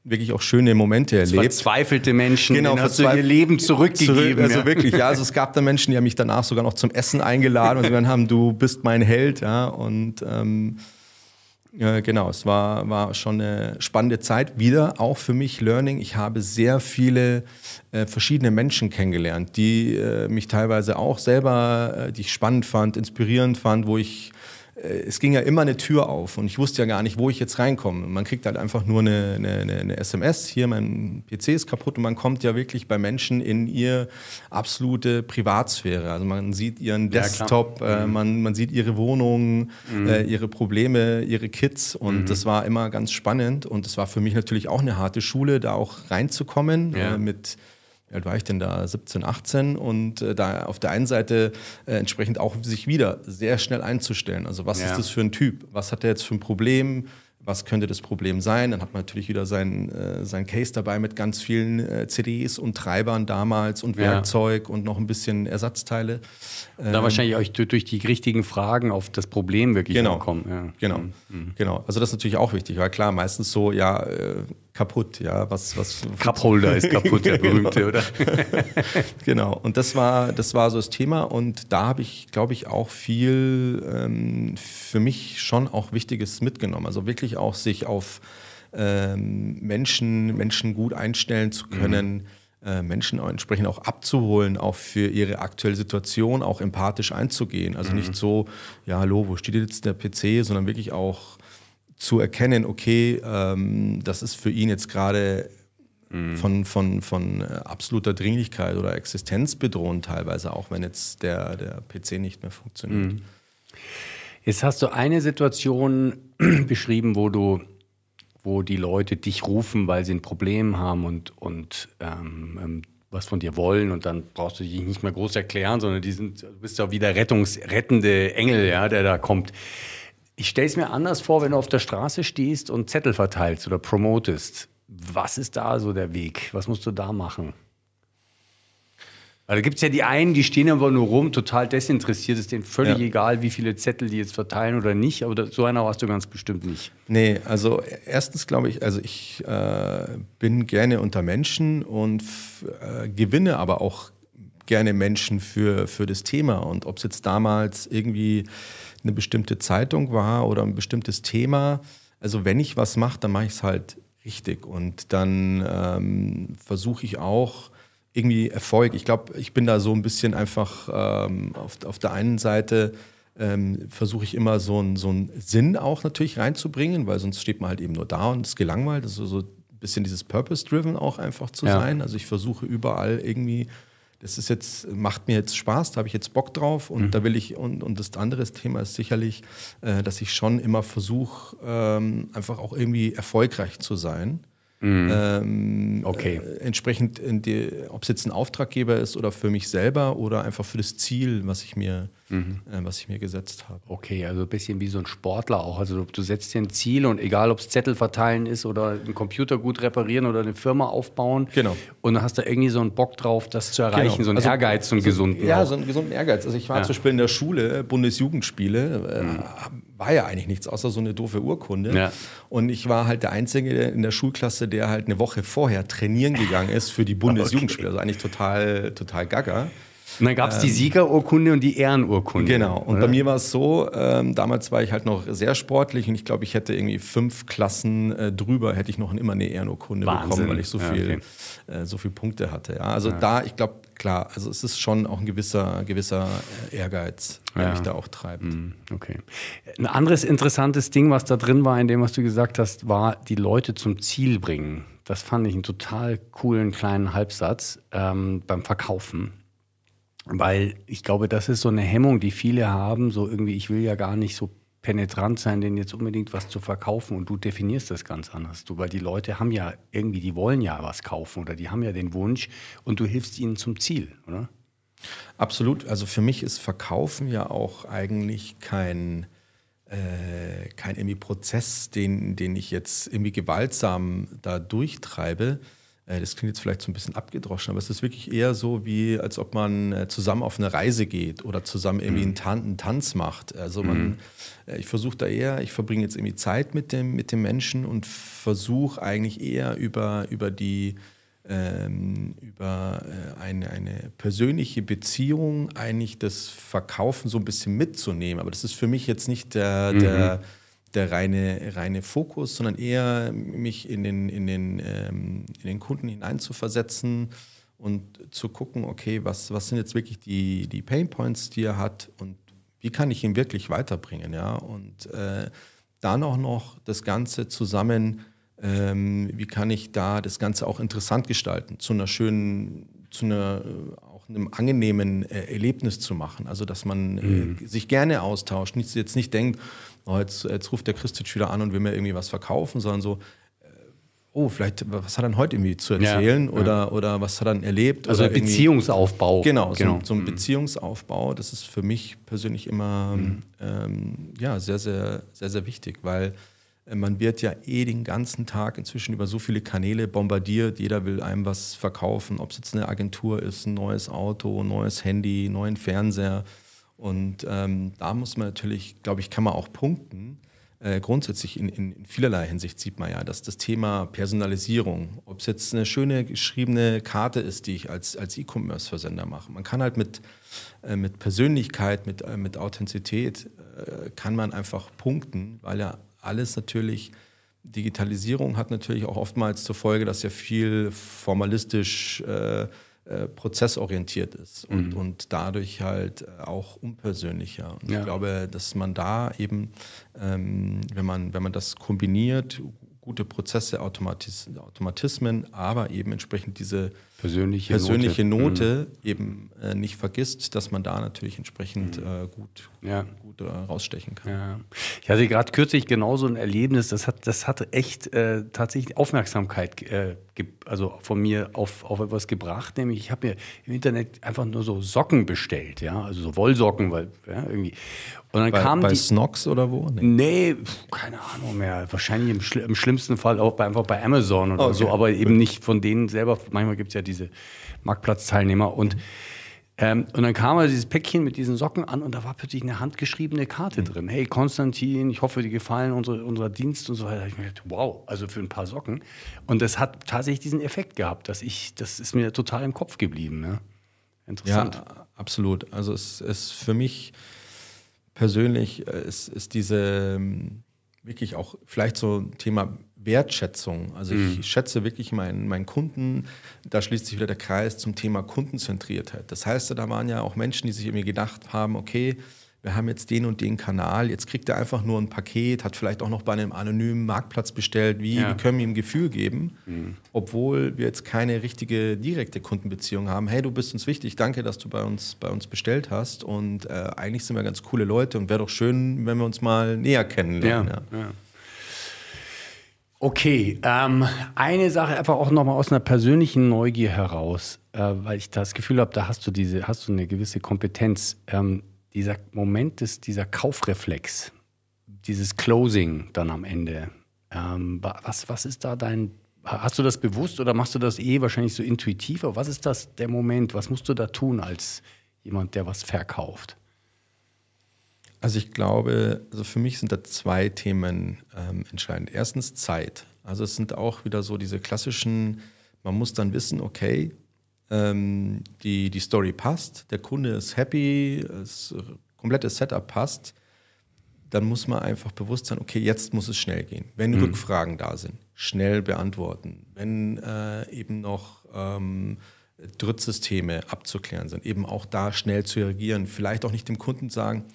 wirklich auch schöne Momente erlebt. Verzweifelte Menschen, genau, denen hast du ihr Leben zurückgegeben. Zurück, also ja. wirklich, ja, also es gab da Menschen, die haben mich danach sogar noch zum Essen eingeladen und sie haben, du bist mein Held, ja, und ähm, äh, genau, es war, war schon eine spannende Zeit. Wieder auch für mich Learning. Ich habe sehr viele äh, verschiedene Menschen kennengelernt, die äh, mich teilweise auch selber, äh, die ich spannend fand, inspirierend fand, wo ich es ging ja immer eine Tür auf und ich wusste ja gar nicht, wo ich jetzt reinkomme. Man kriegt halt einfach nur eine, eine, eine, SMS, hier mein PC ist kaputt und man kommt ja wirklich bei Menschen in ihr absolute Privatsphäre. Also man sieht ihren Desktop, ja, äh, mhm. man, man sieht ihre Wohnung, mhm. äh, ihre Probleme, ihre Kids und mhm. das war immer ganz spannend und es war für mich natürlich auch eine harte Schule, da auch reinzukommen ja. äh, mit wie alt war ich denn da? 17, 18 und äh, da auf der einen Seite äh, entsprechend auch sich wieder sehr schnell einzustellen. Also was ja. ist das für ein Typ? Was hat er jetzt für ein Problem? was könnte das Problem sein? Dann hat man natürlich wieder sein, äh, sein Case dabei mit ganz vielen äh, CDs und Treibern damals und Werkzeug ja. und noch ein bisschen Ersatzteile. Da ähm, wahrscheinlich euch durch die richtigen Fragen auf das Problem wirklich genau, kommen. Ja. Genau, mhm. genau. Also das ist natürlich auch wichtig, weil klar, meistens so, ja, äh, kaputt, ja, was, was. Cupholder ist kaputt, der genau. berühmte, genau. oder? genau. Und das war, das war so das Thema und da habe ich, glaube ich, auch viel ähm, für mich schon auch Wichtiges mitgenommen. Also wirklich auch sich auf ähm, Menschen, Menschen gut einstellen zu können. Mhm. Äh, Menschen auch entsprechend auch abzuholen, auch für ihre aktuelle Situation auch empathisch einzugehen. Also mhm. nicht so, ja, hallo, wo steht jetzt der PC, sondern wirklich auch zu erkennen, okay, ähm, das ist für ihn jetzt gerade mhm. von, von, von äh, absoluter Dringlichkeit oder existenzbedrohend teilweise, auch wenn jetzt der, der PC nicht mehr funktioniert. Mhm. Jetzt hast du eine Situation beschrieben, wo du, wo die Leute dich rufen, weil sie ein Problem haben und, und ähm, ähm, was von dir wollen und dann brauchst du dich nicht mehr groß erklären, sondern die sind, du bist ja wie der rettungsrettende Engel, ja, der da kommt. Ich stelle es mir anders vor, wenn du auf der Straße stehst und Zettel verteilst oder promotest. Was ist da so der Weg? Was musst du da machen? Da gibt es ja die einen, die stehen aber nur rum, total desinteressiert, ist denen völlig ja. egal, wie viele Zettel die jetzt verteilen oder nicht, aber so einer warst du ganz bestimmt nicht. Nee, also erstens glaube ich, also ich äh, bin gerne unter Menschen und äh, gewinne aber auch gerne Menschen für, für das Thema. Und ob es jetzt damals irgendwie eine bestimmte Zeitung war oder ein bestimmtes Thema, also wenn ich was mache, dann mache ich es halt richtig. Und dann ähm, versuche ich auch, irgendwie Erfolg. Ich glaube, ich bin da so ein bisschen einfach ähm, auf, auf der einen Seite ähm, versuche ich immer so einen so Sinn auch natürlich reinzubringen, weil sonst steht man halt eben nur da und ist gelangweilt. Das ist so ein bisschen dieses Purpose-Driven auch einfach zu ja. sein. Also ich versuche überall irgendwie das ist jetzt, macht mir jetzt Spaß, da habe ich jetzt Bock drauf und mhm. da will ich, und, und das andere Thema ist sicherlich, äh, dass ich schon immer versuche, ähm, einfach auch irgendwie erfolgreich zu sein. Mhm. Ähm, okay. Äh, entsprechend, ob es jetzt ein Auftraggeber ist oder für mich selber oder einfach für das Ziel, was ich mir, mhm. äh, was ich mir gesetzt habe. Okay, also ein bisschen wie so ein Sportler auch. Also du setzt dir ein Ziel und egal, ob es Zettel verteilen ist oder einen Computer gut reparieren oder eine Firma aufbauen. Genau. Und dann hast du irgendwie so einen Bock drauf, das zu erreichen, genau. so einen also, Ehrgeiz, so einen gesunden. Ja, auch. so einen gesunden Ehrgeiz. Also ich war ja. zum Beispiel in der Schule, Bundesjugendspiele, äh, mhm war ja eigentlich nichts außer so eine doofe Urkunde. Ja. Und ich war halt der Einzige in der Schulklasse, der halt eine Woche vorher trainieren gegangen ist für die Bundesjugendspiele. Okay. Also eigentlich total, total gaga. Und dann gab es ähm, die Siegerurkunde und die Ehrenurkunde. Genau. Und oder? bei mir war es so, ähm, damals war ich halt noch sehr sportlich und ich glaube, ich hätte irgendwie fünf Klassen äh, drüber, hätte ich noch immer eine Ehrenurkunde Wahnsinn. bekommen, weil ich so, ja, viel, okay. äh, so viel Punkte hatte. Ja. Also ja. da, ich glaube, klar, also es ist schon auch ein gewisser, gewisser äh, Ehrgeiz, der mich da auch treibt. Mm, okay. Ein anderes interessantes Ding, was da drin war, in dem, was du gesagt hast, war die Leute zum Ziel bringen. Das fand ich einen total coolen kleinen Halbsatz ähm, beim Verkaufen. Weil ich glaube, das ist so eine Hemmung, die viele haben, so irgendwie, ich will ja gar nicht so penetrant sein, denen jetzt unbedingt was zu verkaufen und du definierst das ganz anders. Du, weil die Leute haben ja irgendwie, die wollen ja was kaufen oder die haben ja den Wunsch und du hilfst ihnen zum Ziel, oder? Absolut. Also für mich ist Verkaufen ja auch eigentlich kein, äh, kein irgendwie Prozess, den, den ich jetzt irgendwie gewaltsam da durchtreibe, das klingt jetzt vielleicht so ein bisschen abgedroschen, aber es ist wirklich eher so, wie als ob man äh, zusammen auf eine Reise geht oder zusammen irgendwie mhm. einen, Tan einen, Tanz macht. Also man, mhm. Äh, ich versuche da eher, ich verbringe jetzt irgendwie Zeit mit dem, mit dem Menschen und versuche eigentlich eher über, über die ähm, über eine, eine persönliche Beziehung eigentlich das Verkaufen so ein bisschen mitzunehmen. Aber das ist für mich jetzt nicht der, mhm. Der reine, reine Fokus, sondern eher mich in den, in, den, ähm, in den Kunden hineinzuversetzen und zu gucken, okay, was, was sind jetzt wirklich die, die Pain Points, die er hat und wie kann ich ihn wirklich weiterbringen, ja, und äh, dann auch noch das Ganze zusammen, ähm, wie kann ich da das Ganze auch interessant gestalten, zu einer schönen, zu einer auch einem angenehmen äh, Erlebnis zu machen, also dass man äh, mhm. sich gerne austauscht, nicht, jetzt nicht denkt, oh, jetzt, jetzt ruft der Christic wieder an und will mir irgendwie was verkaufen, sondern so, äh, oh, vielleicht, was hat er denn heute irgendwie zu erzählen ja, oder, ja. oder was hat er denn erlebt? Also Beziehungsaufbau. Genau, genau. So, so, ein mhm. Beziehungsaufbau, das ist für mich persönlich immer mhm. ähm, ja, sehr, sehr, sehr, sehr wichtig, weil äh, man wird ja eh den ganzen Tag inzwischen über so viele Kanäle bombardiert. Jeder will einem was verkaufen, ob es jetzt eine Agentur ist, ein neues Auto, ein neues Handy, einen neuen Fernseher. Und ähm, da muss man natürlich, glaube ich, kann man auch punkten. Äh, grundsätzlich in, in, in, vielerlei Hinsicht sieht man ja, dass das Thema Personalisierung, ob es jetzt eine schöne geschriebene Karte ist, die ich als, als E-Commerce-Versender mache. Man kann halt mit, äh, mit Persönlichkeit, mit, äh, mit Authentizität, äh, kann man einfach punkten, weil ja alles natürlich, Digitalisierung hat natürlich auch oftmals zur Folge, dass ja viel formalistisch äh, prozessorientiert ist und, mhm. und dadurch halt äh, auch unpersönlicher. Und ja. ich glaube, dass man da eben, ähm, wenn, man, wenn man das kombiniert, gute Prozesse, Automatis Automatismen, aber eben entsprechend diese persönliche, persönliche Note, Note mhm. eben äh, nicht vergisst, dass man da natürlich entsprechend mhm. äh, gut, ja. gut äh, rausstechen kann. Ja. Ich hatte gerade kürzlich genauso ein Erlebnis, das hat, das hat echt äh, tatsächlich Aufmerksamkeit also von mir auf, auf etwas gebracht, nämlich ich habe mir im Internet einfach nur so Socken bestellt, ja, also so Wollsocken, weil ja, irgendwie. Und dann bei, kam bei die, Snox oder wo? Nee, nee keine Ahnung mehr. Wahrscheinlich im, im schlimmsten Fall auch bei, einfach bei Amazon oder okay. so, aber eben nicht von denen selber. Manchmal gibt es ja diese Marktplatzteilnehmer. Und, ähm, und dann kam also dieses Päckchen mit diesen Socken an und da war plötzlich eine handgeschriebene Karte mhm. drin. Hey Konstantin, ich hoffe, dir gefallen unsere, unser Dienst und so weiter. Ich mir gedacht, wow, also für ein paar Socken. Und das hat tatsächlich diesen Effekt gehabt, dass ich, das ist mir total im Kopf geblieben. Ne? Interessant. Ja, absolut. Also es ist für mich persönlich, äh, ist, ist diese ähm, wirklich auch vielleicht so ein Thema Wertschätzung. Also ich schätze wirklich meinen, meinen Kunden. Da schließt sich wieder der Kreis zum Thema Kundenzentriertheit. Das heißt, da waren ja auch Menschen, die sich irgendwie gedacht haben, okay, wir haben jetzt den und den Kanal, jetzt kriegt er einfach nur ein Paket, hat vielleicht auch noch bei einem anonymen Marktplatz bestellt, wie Ja. wir können ihm ein Gefühl geben, obwohl wir jetzt keine richtige direkte Kundenbeziehung haben. Hey, du bist uns wichtig, danke, dass du bei uns, bei uns bestellt hast und äh, eigentlich sind wir ganz coole Leute und wäre doch schön, wenn wir uns mal näher kennenlernen. Ja. ja. Okay, ähm, eine Sache einfach auch nochmal aus einer persönlichen Neugier heraus, äh, weil ich das Gefühl habe, da hast du diese, hast du eine gewisse Kompetenz. Ähm, dieser Moment des, dieser Kaufreflex, dieses Closing dann am Ende. Ähm, wa- was, was ist da dein, hast du das bewusst oder machst du das eh wahrscheinlich so intuitiv? Aber was ist das der Moment? Was musst du da tun als jemand, der was verkauft? Also ich glaube, also für mich sind da zwei Themen ähm, entscheidend. Erstens Zeit. Also es sind auch wieder so diese klassischen, man muss dann wissen, okay, ähm, die, die Story passt, der Kunde ist happy, das komplette Setup passt. Dann muss man einfach bewusst sein, okay, jetzt muss es schnell gehen. Wenn Rückfragen da sind, schnell beantworten. Wenn äh, eben noch ähm, Drittsysteme abzuklären sind, eben auch da schnell zu reagieren. Vielleicht auch nicht dem Kunden sagen,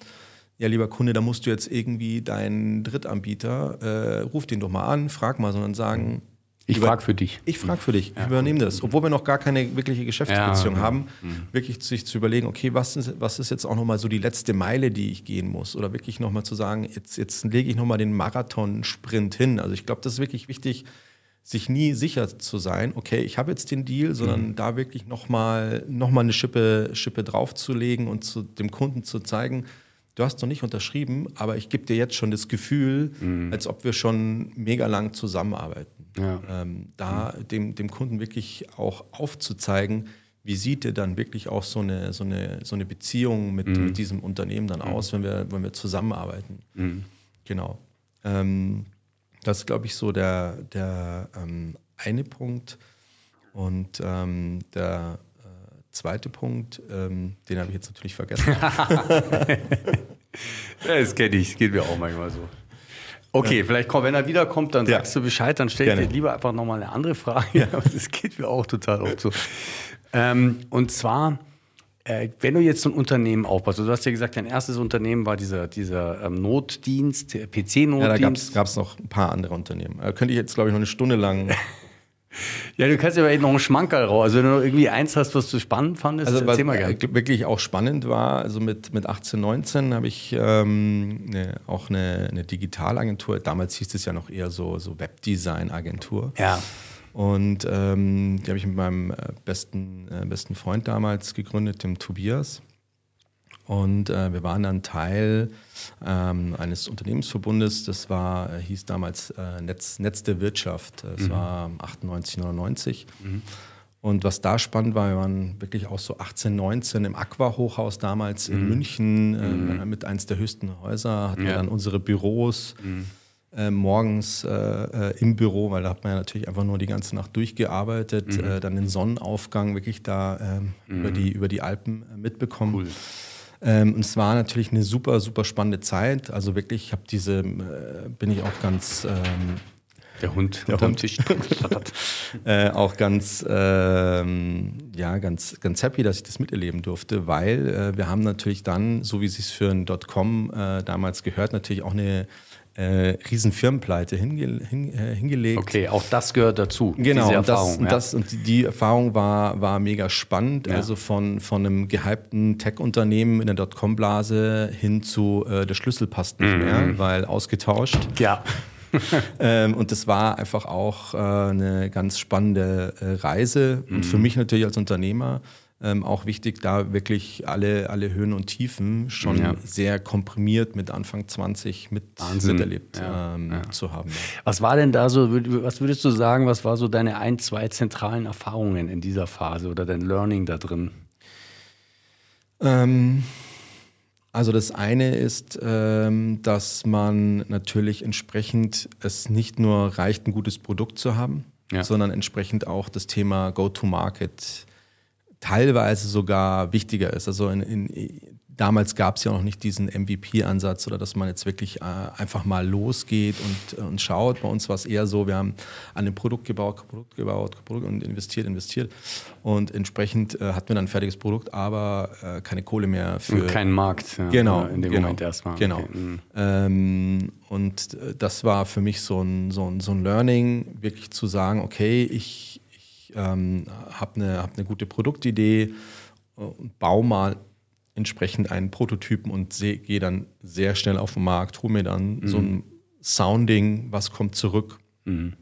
ja, lieber Kunde, da musst du jetzt irgendwie deinen Drittanbieter, äh, ruf den doch mal an, frag mal, sondern sagen, Ich über- frage für dich. ich frage für dich, ich übernehme das. Obwohl wir noch gar keine wirkliche Geschäftsbeziehung Ja, Mhm. haben, wirklich sich zu überlegen, okay, was ist, was ist jetzt auch nochmal so die letzte Meile, die ich gehen muss? Oder wirklich nochmal zu sagen, jetzt, jetzt lege ich nochmal den Marathon-Sprint hin. Also ich glaube, das ist wirklich wichtig, sich nie sicher zu sein, okay, ich habe jetzt den Deal, sondern Mhm. da wirklich nochmal noch mal eine Schippe, Schippe draufzulegen und zu, dem Kunden zu zeigen, du hast noch nicht unterschrieben, aber ich gebe dir jetzt schon das Gefühl, als ob wir schon mega lang zusammenarbeiten. Mhm. Ja. Ähm, da dem, dem Kunden wirklich auch aufzuzeigen, wie sieht er dann wirklich auch so eine, so eine, so eine Beziehung mit, Mhm. mit diesem Unternehmen dann aus, wenn wir, wenn wir zusammenarbeiten. Mhm. Genau. Ähm, das ist, glaube ich, so der, der ähm, eine Punkt. Und ähm, der zweite Punkt, ähm, den habe ich jetzt natürlich vergessen. Das kenne ich, das geht mir auch manchmal so. Okay, vielleicht kommt, wenn er wiederkommt, dann Ja. sagst du Bescheid, dann stell ich dir lieber einfach nochmal eine andere Frage. Aber das geht mir auch total oft so. ähm, und zwar, äh, wenn du jetzt so ein Unternehmen aufbaust, du hast ja gesagt, dein erstes Unternehmen war dieser, dieser ähm, Notdienst, der ja, da PC-Notdienst. gab es noch ein paar andere Unternehmen. Da könnte ich jetzt, glaube ich, noch eine Stunde lang. Ja, du kannst ja aber noch einen Schmankerl raus. Also wenn du noch irgendwie eins hast, was du spannend fandest, Also was erzähl mal gerne. äh, wirklich auch spannend war, also mit, mit 18, 19 habe ich ähm, ne, auch eine, eine Digitalagentur, damals hieß es ja noch eher so, so Webdesign-Agentur. Ja. Und ähm, die habe ich mit meinem äh, besten, äh, besten Freund damals gegründet, dem Tobias. Und äh, wir waren dann Teil ähm, eines Unternehmensverbundes, das war, äh, hieß damals äh, Netz, Netz der Wirtschaft. Das war 98, 99. Und was da spannend war, wir waren wirklich auch so 18, 19 im Aqua-Hochhaus damals in München, äh, mit eins der höchsten Häuser, hatten wir Ja. dann unsere Büros äh, morgens äh, äh, im Büro, weil da hat man ja natürlich einfach nur die ganze Nacht durchgearbeitet, äh, dann den Sonnenaufgang wirklich da ähm, über, die, über die Alpen mitbekommen. Cool. Ähm, und es war natürlich eine super, super spannende Zeit. Also wirklich, ich habe diese, äh, bin ich auch ganz, ähm, Der Hund Der Hund. Tisch. äh, auch ganz, ähm, ja, ganz, ganz happy, dass ich das miterleben durfte, weil äh, wir haben natürlich dann, so wie es sich für ein Dotcom äh, damals gehört, natürlich auch eine äh, riesen Firmenpleite hinge hin, äh, hingelegt. Okay, auch das gehört dazu. Genau, diese und, das, Erfahrung. und, ja. das, und die, Erfahrung war, war mega spannend. Ja. Also von, von einem gehypten Tech-Unternehmen in der Dotcom-Blase hin zu äh, der Schlüssel passt nicht Mhm. mehr, weil ausgetauscht. ja. Ähm, und das war einfach auch äh, eine ganz spannende äh, Reise. Und für mich natürlich als Unternehmer ähm, auch wichtig, da wirklich alle, alle Höhen und Tiefen schon Ja. sehr komprimiert mit Anfang 20 mit, Wahnsinn. miterlebt Ja, ähm, ja. zu haben. Was war denn da so, was würdest du sagen, was war so deine ein, zwei zentralen Erfahrungen in dieser Phase oder dein Learning da drin? Ähm, also das eine ist, ähm, dass man natürlich entsprechend es nicht nur reicht, ein gutes Produkt zu haben, Ja. sondern entsprechend auch das Thema Go-to-Market teilweise sogar wichtiger ist. Also in, in, damals gab es ja noch nicht diesen MVP-Ansatz oder dass man jetzt wirklich äh, einfach mal losgeht und, und schaut. Bei uns war es eher so, wir haben an dem Produkt gebaut, Produkt gebaut Produkt und investiert, investiert. Und entsprechend äh, hatten wir dann ein fertiges Produkt, aber äh, keine Kohle mehr für. keinen Markt. Ja, genau. In dem genau, Moment erstmal. Genau. Okay. Mhm. Ähm, und äh, das war für mich so ein, so, ein, so ein Learning, wirklich zu sagen, okay, ich ähm, habe eine, hab eine gute Produktidee und baue mal entsprechend einen Prototypen und gehe dann sehr schnell auf den Markt, hole mir dann mhm. so ein Sounding, was kommt zurück mhm.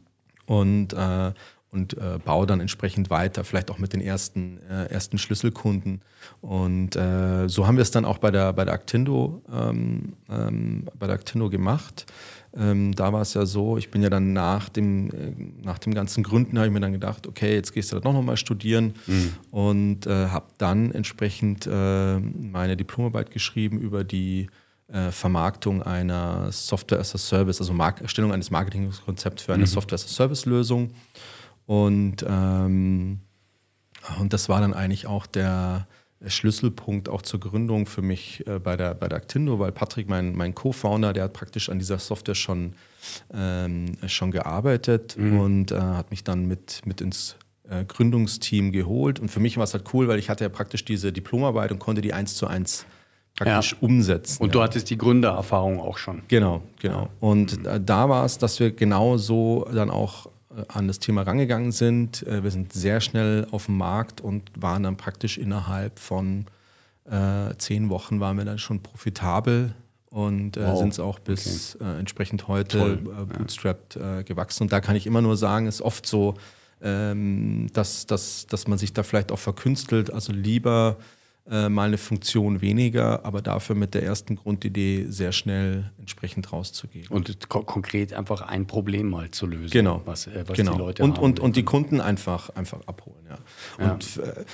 und, äh, und äh, baue dann entsprechend weiter, vielleicht auch mit den ersten, äh, ersten Schlüsselkunden. Und äh, so haben wir es dann auch bei der, bei der Actindo, ähm, ähm, bei der Actindo gemacht. Ähm, da war es ja so, ich bin ja dann nach dem, äh, nach dem ganzen Gründen, habe ich mir dann gedacht, okay, jetzt gehst du da doch nochmal studieren mhm. und äh, habe dann entsprechend äh, meine Diplomarbeit geschrieben über die äh, Vermarktung einer Software as a Service, also Mark Erstellung eines Marketingkonzepts für eine mhm. Software as a Service Lösung. Und, ähm, und das war dann eigentlich auch der, Schlüsselpunkt auch zur Gründung für mich äh, bei, der, bei der Actindo, weil Patrick, mein, mein Co-Founder, der hat praktisch an dieser Software schon, ähm, schon gearbeitet mhm. und äh, hat mich dann mit, mit ins äh, Gründungsteam geholt. Und für mich war es halt cool, weil ich hatte ja praktisch diese Diplomarbeit und konnte die eins zu eins praktisch ja. umsetzen. Und ja. du hattest die Gründererfahrung auch schon. Genau, genau. Und äh, da war es, dass wir genau so dann auch an das Thema rangegangen sind. Äh, wir sind sehr schnell auf dem Markt und waren dann praktisch innerhalb von äh, zehn Wochen waren wir dann schon profitabel und äh, wow. sind es auch bis okay. äh, entsprechend heute äh, bootstrapped ja. gewachsen. Und da kann ich immer nur sagen, ist oft so, ähm, dass, dass, dass man sich da vielleicht auch verkünstelt. Also lieber äh, mal eine Funktion weniger, aber dafür mit der ersten Grundidee sehr schnell entsprechend rauszugehen. Und ko konkret einfach ein Problem mal zu lösen, genau. was, äh, was genau. die Leute und, haben. Und, und die Kunden einfach, einfach abholen. Ja. Und ja. Äh,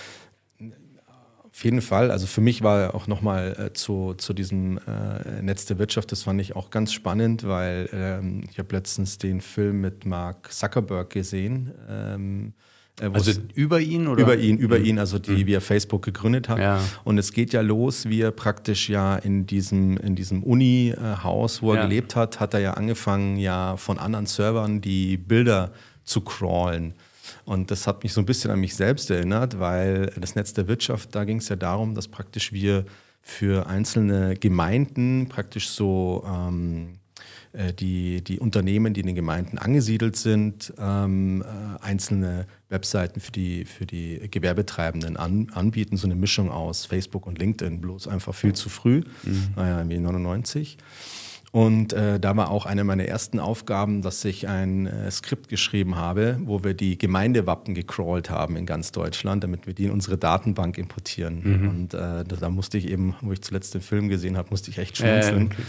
auf jeden Fall, also für mich war auch nochmal äh, zu, zu diesem äh, Netz der Wirtschaft, das fand ich auch ganz spannend, weil ähm, ich habe letztens den Film mit Mark Zuckerberg gesehen. Ähm, äh, also über ihn oder? Über ihn, über mhm. ihn, also die, mhm. wie er Facebook gegründet hat. Ja. Und es geht ja los, wie er praktisch ja in diesem, in diesem Uni-Haus, wo er ja. gelebt hat, hat er ja angefangen, ja von anderen Servern die Bilder zu crawlen. Und das hat mich so ein bisschen an mich selbst erinnert, weil das Netz der Wirtschaft, da ging es ja darum, dass praktisch wir für einzelne Gemeinden praktisch so ähm, äh, die, die Unternehmen, die in den Gemeinden angesiedelt sind, ähm, äh, einzelne Webseiten für die, für die Gewerbetreibenden an, anbieten, so eine Mischung aus Facebook und LinkedIn, bloß einfach viel zu früh, mhm. naja, wie 99. Und äh, da war auch eine meiner ersten Aufgaben, dass ich ein äh, Skript geschrieben habe, wo wir die Gemeindewappen gecrawlt haben in ganz Deutschland, damit wir die in unsere Datenbank importieren. Mhm. Und äh, da musste ich eben, wo ich zuletzt den Film gesehen habe, musste ich echt schmunzeln. Okay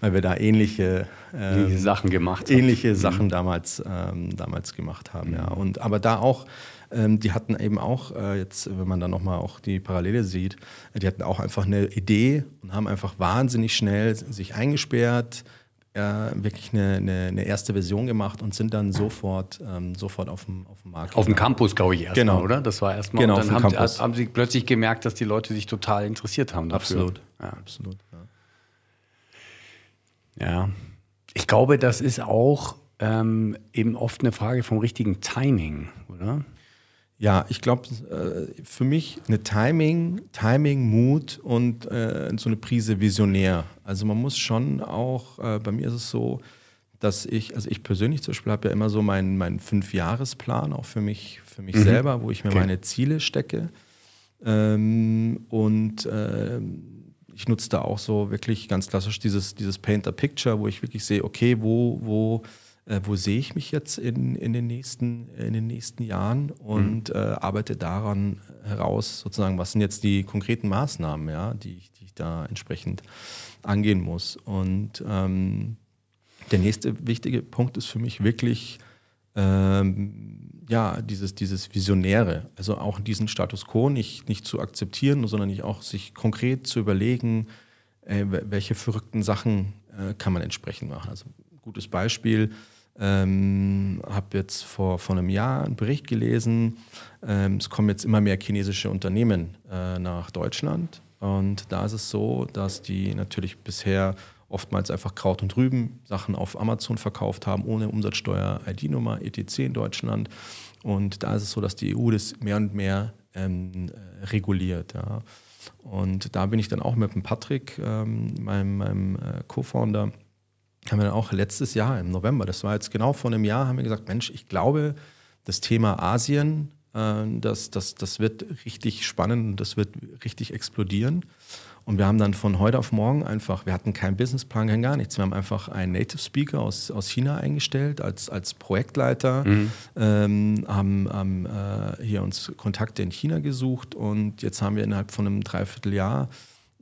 weil wir da ähnliche, äh, Sachen gemacht haben. Ähnliche mhm. Sachen damals, ähm, damals gemacht haben, mhm. ja. Und aber da auch, ähm, die hatten eben auch, äh, jetzt, wenn man da nochmal auch die Parallele sieht, die hatten auch einfach eine Idee und haben einfach wahnsinnig schnell sich eingesperrt, äh, wirklich eine, eine, eine, erste Version gemacht und sind dann sofort, ähm, sofort auf dem, auf dem Markt. Auf dem Campus, glaube ich, erstmal, genau. oder? Das war erstmal. Genau, und dann haben, haben, sie plötzlich gemerkt, dass die Leute sich total interessiert haben dafür. Absolut, ja. absolut. Ja. Ja, ich glaube, das ist auch ähm, eben oft eine Frage vom richtigen Timing, oder? Ja, ich glaube, äh, für mich eine Timing, Timing, Mut und äh, so eine Prise Visionär. Also man muss schon auch, äh, bei mir ist es so, dass ich, also ich persönlich zum Beispiel habe ja immer so meinen, meinen Fünfjahresplan auch für mich, für mich mhm. selber, wo ich mir okay. meine Ziele stecke. Ähm, und ähm, ich nutze da auch so wirklich ganz klassisch dieses, dieses Paint-a-Picture, wo ich wirklich sehe, okay, wo, wo, äh, wo sehe ich mich jetzt in, in, den, nächsten, in den nächsten Jahren und mhm. äh, arbeite daran heraus, sozusagen, was sind jetzt die konkreten Maßnahmen, ja, die, ich, die ich da entsprechend angehen muss. Und ähm, der nächste wichtige Punkt ist für mich wirklich, ähm, ja, dieses, dieses Visionäre, also auch diesen Status quo nicht, nicht zu akzeptieren, sondern nicht auch sich konkret zu überlegen, äh, welche verrückten Sachen äh, kann man entsprechend machen. Also ein gutes Beispiel, Ähm, habe jetzt vor, vor einem Jahr einen Bericht gelesen. Ähm, es kommen jetzt immer mehr chinesische Unternehmen äh, nach Deutschland. Und da ist es so, dass die natürlich bisher oftmals einfach Kraut und Rüben Sachen auf Amazon verkauft haben, ohne Umsatzsteuer, ID-Nummer, ETC in Deutschland. Und da ist es so, dass die EU das mehr und mehr ähm, äh, reguliert. Ja. Und da bin ich dann auch mit dem Patrick, ähm, meinem, meinem äh, Co-Founder, haben wir dann auch letztes Jahr im November, das war jetzt genau vor einem Jahr, haben wir gesagt, Mensch, ich glaube, das Thema Asien, äh, das, das, das wird richtig spannend und das wird richtig explodieren. Und wir haben dann von heute auf morgen einfach, wir hatten keinen Businessplan, kein gar nichts. Wir haben einfach einen Native Speaker aus, aus China eingestellt als, als Projektleiter, mhm. ähm, haben, haben äh, hier uns Kontakte in China gesucht und jetzt haben wir innerhalb von einem Dreivierteljahr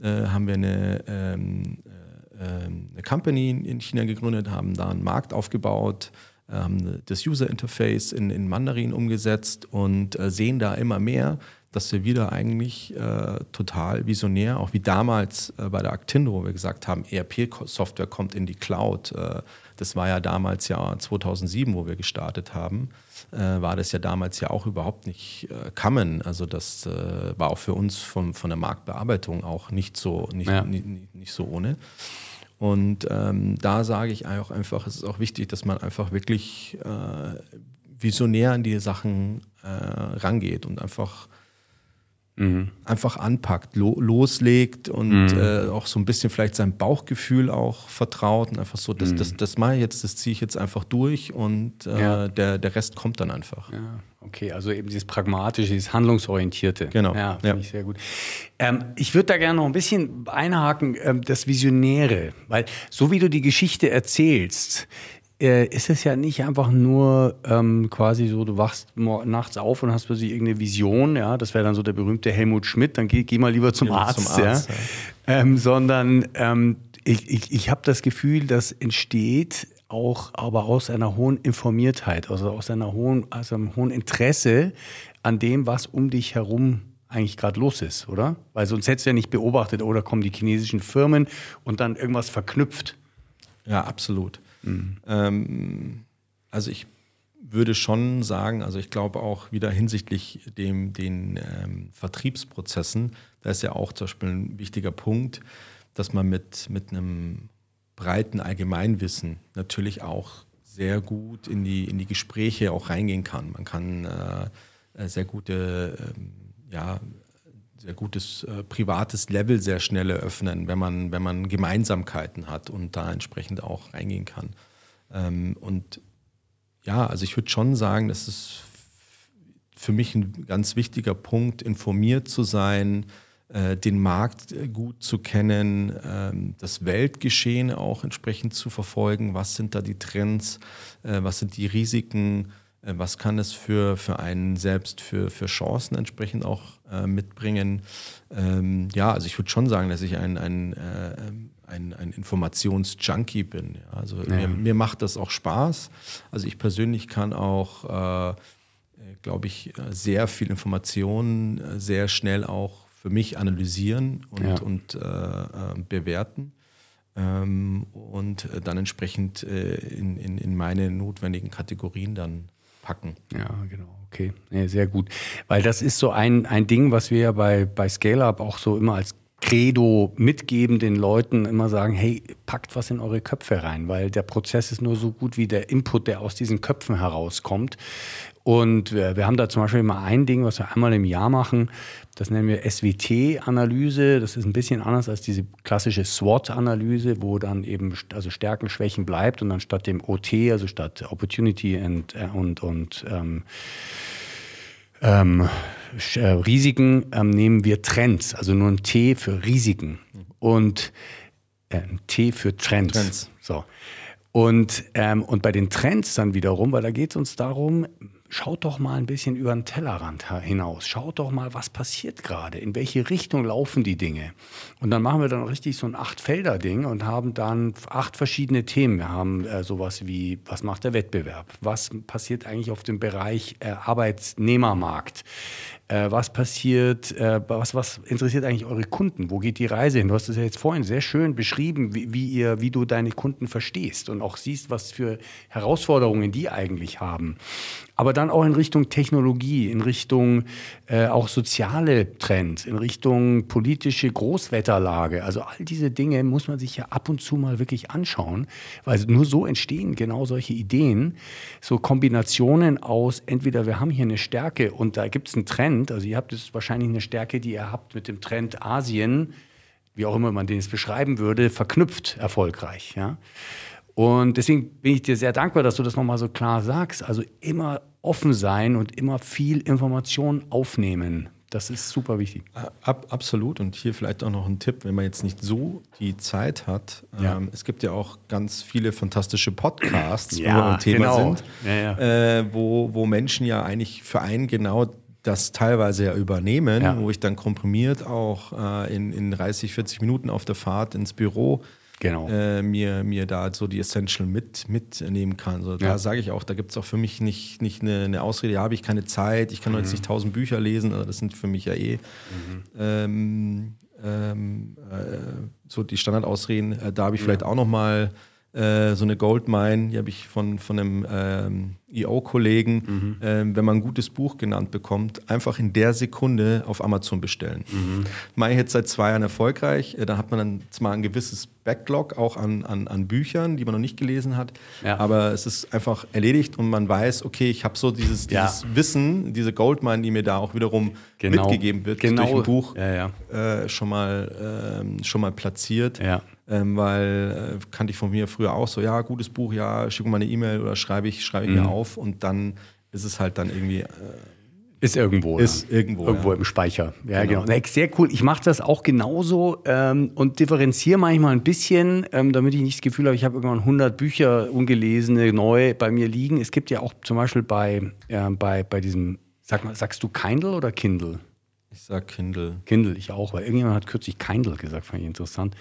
äh, haben wir eine, ähm, äh, ähm, eine Company in China gegründet, haben da einen Markt aufgebaut, haben das User Interface in, in Mandarin umgesetzt und äh, sehen da immer mehr, dass wir wieder eigentlich äh, total visionär, auch wie damals äh, bei der Actindo, wo wir gesagt haben, ERP-Software kommt in die Cloud. Äh, das war ja damals ja 2007, wo wir gestartet haben, äh, war das ja damals ja auch überhaupt nicht äh, common. Also das äh, war auch für uns von, von der Marktbearbeitung auch nicht so, nicht, ja. nicht, nicht, nicht so ohne. Und ähm, da sage ich auch einfach, es ist auch wichtig, dass man einfach wirklich äh, visionär an die Sachen äh, rangeht und einfach Mhm. einfach anpackt, lo loslegt und mhm. äh, auch so ein bisschen vielleicht sein Bauchgefühl auch vertraut und einfach so, das, mhm. das, das mache ich jetzt, das ziehe ich jetzt einfach durch und äh, ja. der, der Rest kommt dann einfach. Ja. Okay, also eben dieses pragmatische, dieses handlungsorientierte. Genau. Ja, finde ja. ich sehr gut. Ähm, ich würde da gerne noch ein bisschen einhaken, ähm, das Visionäre, weil so wie du die Geschichte erzählst, äh, ist es ja nicht einfach nur ähm, quasi so, du wachst nachts auf und hast plötzlich irgendeine Vision, ja, das wäre dann so der berühmte Helmut Schmidt, dann geh, geh mal lieber zum, Arzt, zum Arzt, ja. ja. Ähm, sondern ähm, ich, ich, ich habe das Gefühl, das entsteht auch aber aus einer hohen Informiertheit, also aus einer hohen, aus einem hohen Interesse an dem, was um dich herum eigentlich gerade los ist, oder? Weil sonst hättest du ja nicht beobachtet, oder kommen die chinesischen Firmen und dann irgendwas verknüpft. Ja, absolut. Mhm. Ähm, also ich würde schon sagen, also ich glaube auch wieder hinsichtlich dem, den ähm, Vertriebsprozessen, da ist ja auch zum Beispiel ein wichtiger Punkt, dass man mit, mit einem breiten Allgemeinwissen natürlich auch sehr gut in die, in die Gespräche auch reingehen kann. Man kann äh, äh sehr gute ähm, ja, sehr gutes äh, privates Level sehr schnell eröffnen, wenn man, wenn man Gemeinsamkeiten hat und da entsprechend auch reingehen kann. Ähm, und ja, also ich würde schon sagen, das ist für mich ein ganz wichtiger Punkt, informiert zu sein, äh, den Markt äh, gut zu kennen, ähm, das Weltgeschehen auch entsprechend zu verfolgen. Was sind da die Trends? Äh, was sind die Risiken? Äh, was kann es für, für einen selbst für, für Chancen entsprechend auch äh, mitbringen? Ähm, ja, also ich würde schon sagen, dass ich ein, ein, äh, ein, ein Informationsjunkie bin. Ja. Also ja. Mir, mir, macht das auch Spaß. Also ich persönlich kann auch, äh, glaube ich, sehr viel Informationen äh, sehr schnell auch für mich analysieren und, ja. und äh, bewerten ähm, und dann entsprechend in, in, in meine notwendigen Kategorien dann packen. Ja, genau. Okay, ja, sehr gut. Weil das ist so ein, ein Ding, was wir ja bei, bei Scale-Up auch so immer als Credo mitgeben, den Leuten immer sagen, hey, packt was in eure Köpfe rein, weil der Prozess ist nur so gut wie der Input, der aus diesen Köpfen herauskommt. Und wir, wir haben da zum Beispiel immer ein Ding, was wir einmal im Jahr machen. Das nennen wir SWT-Analyse. Das ist ein bisschen anders als diese klassische SWOT-Analyse, wo dann eben also Stärken, Schwächen bleibt und dann statt dem OT, also statt Opportunity and, äh, und, und ähm, ähm, äh, Risiken, ähm, nehmen wir Trends, also nur ein T für Risiken und äh, ein T für Trends. Trends. So. Und, ähm, und bei den Trends dann wiederum, weil da geht es uns darum, schaut doch mal ein bisschen über den Tellerrand hinaus. Schaut doch mal, was passiert gerade, in welche Richtung laufen die Dinge. Und dann machen wir dann richtig so ein Acht-Felder-Ding und haben dann acht verschiedene Themen. Wir haben äh, sowas wie, was macht der Wettbewerb? Was passiert eigentlich auf dem Bereich äh, Arbeitnehmermarkt? Äh, was passiert, äh, was, was interessiert eigentlich eure Kunden? Wo geht die Reise hin? Du hast es ja jetzt vorhin sehr schön beschrieben, wie, wie, ihr, wie du deine Kunden verstehst und auch siehst, was für Herausforderungen die eigentlich haben. Aber dann auch in Richtung Technologie, in Richtung äh, auch soziale Trends, in Richtung politische Großwetterlage. Also all diese Dinge muss man sich ja ab und zu mal wirklich anschauen, weil nur so entstehen genau solche Ideen, so Kombinationen aus entweder wir haben hier eine Stärke und da gibt es einen Trend, also ihr habt jetzt wahrscheinlich eine Stärke, die ihr habt mit dem Trend Asien, wie auch immer man den jetzt beschreiben würde, verknüpft erfolgreich. Ja? Und deswegen bin ich dir sehr dankbar, dass du das nochmal so klar sagst. Also immer offen sein und immer viel Information aufnehmen. Das ist super wichtig. Ab, absolut. Und hier vielleicht auch noch ein Tipp, wenn man jetzt nicht so die Zeit hat. Ja. Ähm, es gibt ja auch ganz viele fantastische Podcasts, ja, wo wir ein Thema genau. sind, ja, äh, wo, wo Menschen ja eigentlich für einen genau das teilweise ja übernehmen, wo ich dann komprimiert auch äh, in, in 30, 40 Minuten auf der Fahrt ins Büro genau. äh, mir, mir da so die Essential mit, mitnehmen kann. So, da sage ich auch, da gibt es auch für mich nicht, nicht eine, eine Ausrede, ja, habe ich keine Zeit, ich kann mhm. jetzt nicht tausend Bücher lesen, also das sind für mich ja eh mhm. ähm, ähm, äh, so die Standardausreden. Äh, da habe ich vielleicht auch noch mal äh, so eine Goldmine, die habe ich von, von einem ähm, EO-Kollegen, mhm. ähm, wenn man ein gutes Buch genannt bekommt, einfach in der Sekunde auf Amazon bestellen. Mhm. Jetzt seit zwei Jahren erfolgreich. Äh, da hat man dann zwar ein gewisses Backlog auch an, an, an Büchern, die man noch nicht gelesen hat, ja. aber es ist einfach erledigt und man weiß, okay, ich habe so dieses, dieses ja. Wissen, diese Goldmine, die mir da auch wiederum genau. mitgegeben wird genau. durch ein Buch, ja, äh, schon, mal, äh, schon mal platziert. Ähm, weil äh, kannte ich von mir früher auch so, ja, gutes Buch, ja, schicke mal eine E-Mail oder schreibe ich, schreibe ich mhm. mir auf und dann ist es halt dann irgendwie. Äh, ist irgendwo. Ist ja. irgendwo. Irgendwo ja. im Speicher. Ja, genau. genau. Sehr cool. Ich mache das auch genauso ähm, und differenziere manchmal ein bisschen, ähm, damit ich nicht das Gefühl habe, ich habe irgendwann 100 Bücher ungelesene neu bei mir liegen. Es gibt ja auch zum Beispiel bei, äh, bei, bei diesem, sag mal, sagst du Kindle oder Kindle? Sag Kindle. Kindle, ich auch, weil irgendjemand hat kürzlich Kindle gesagt, fand ich interessant.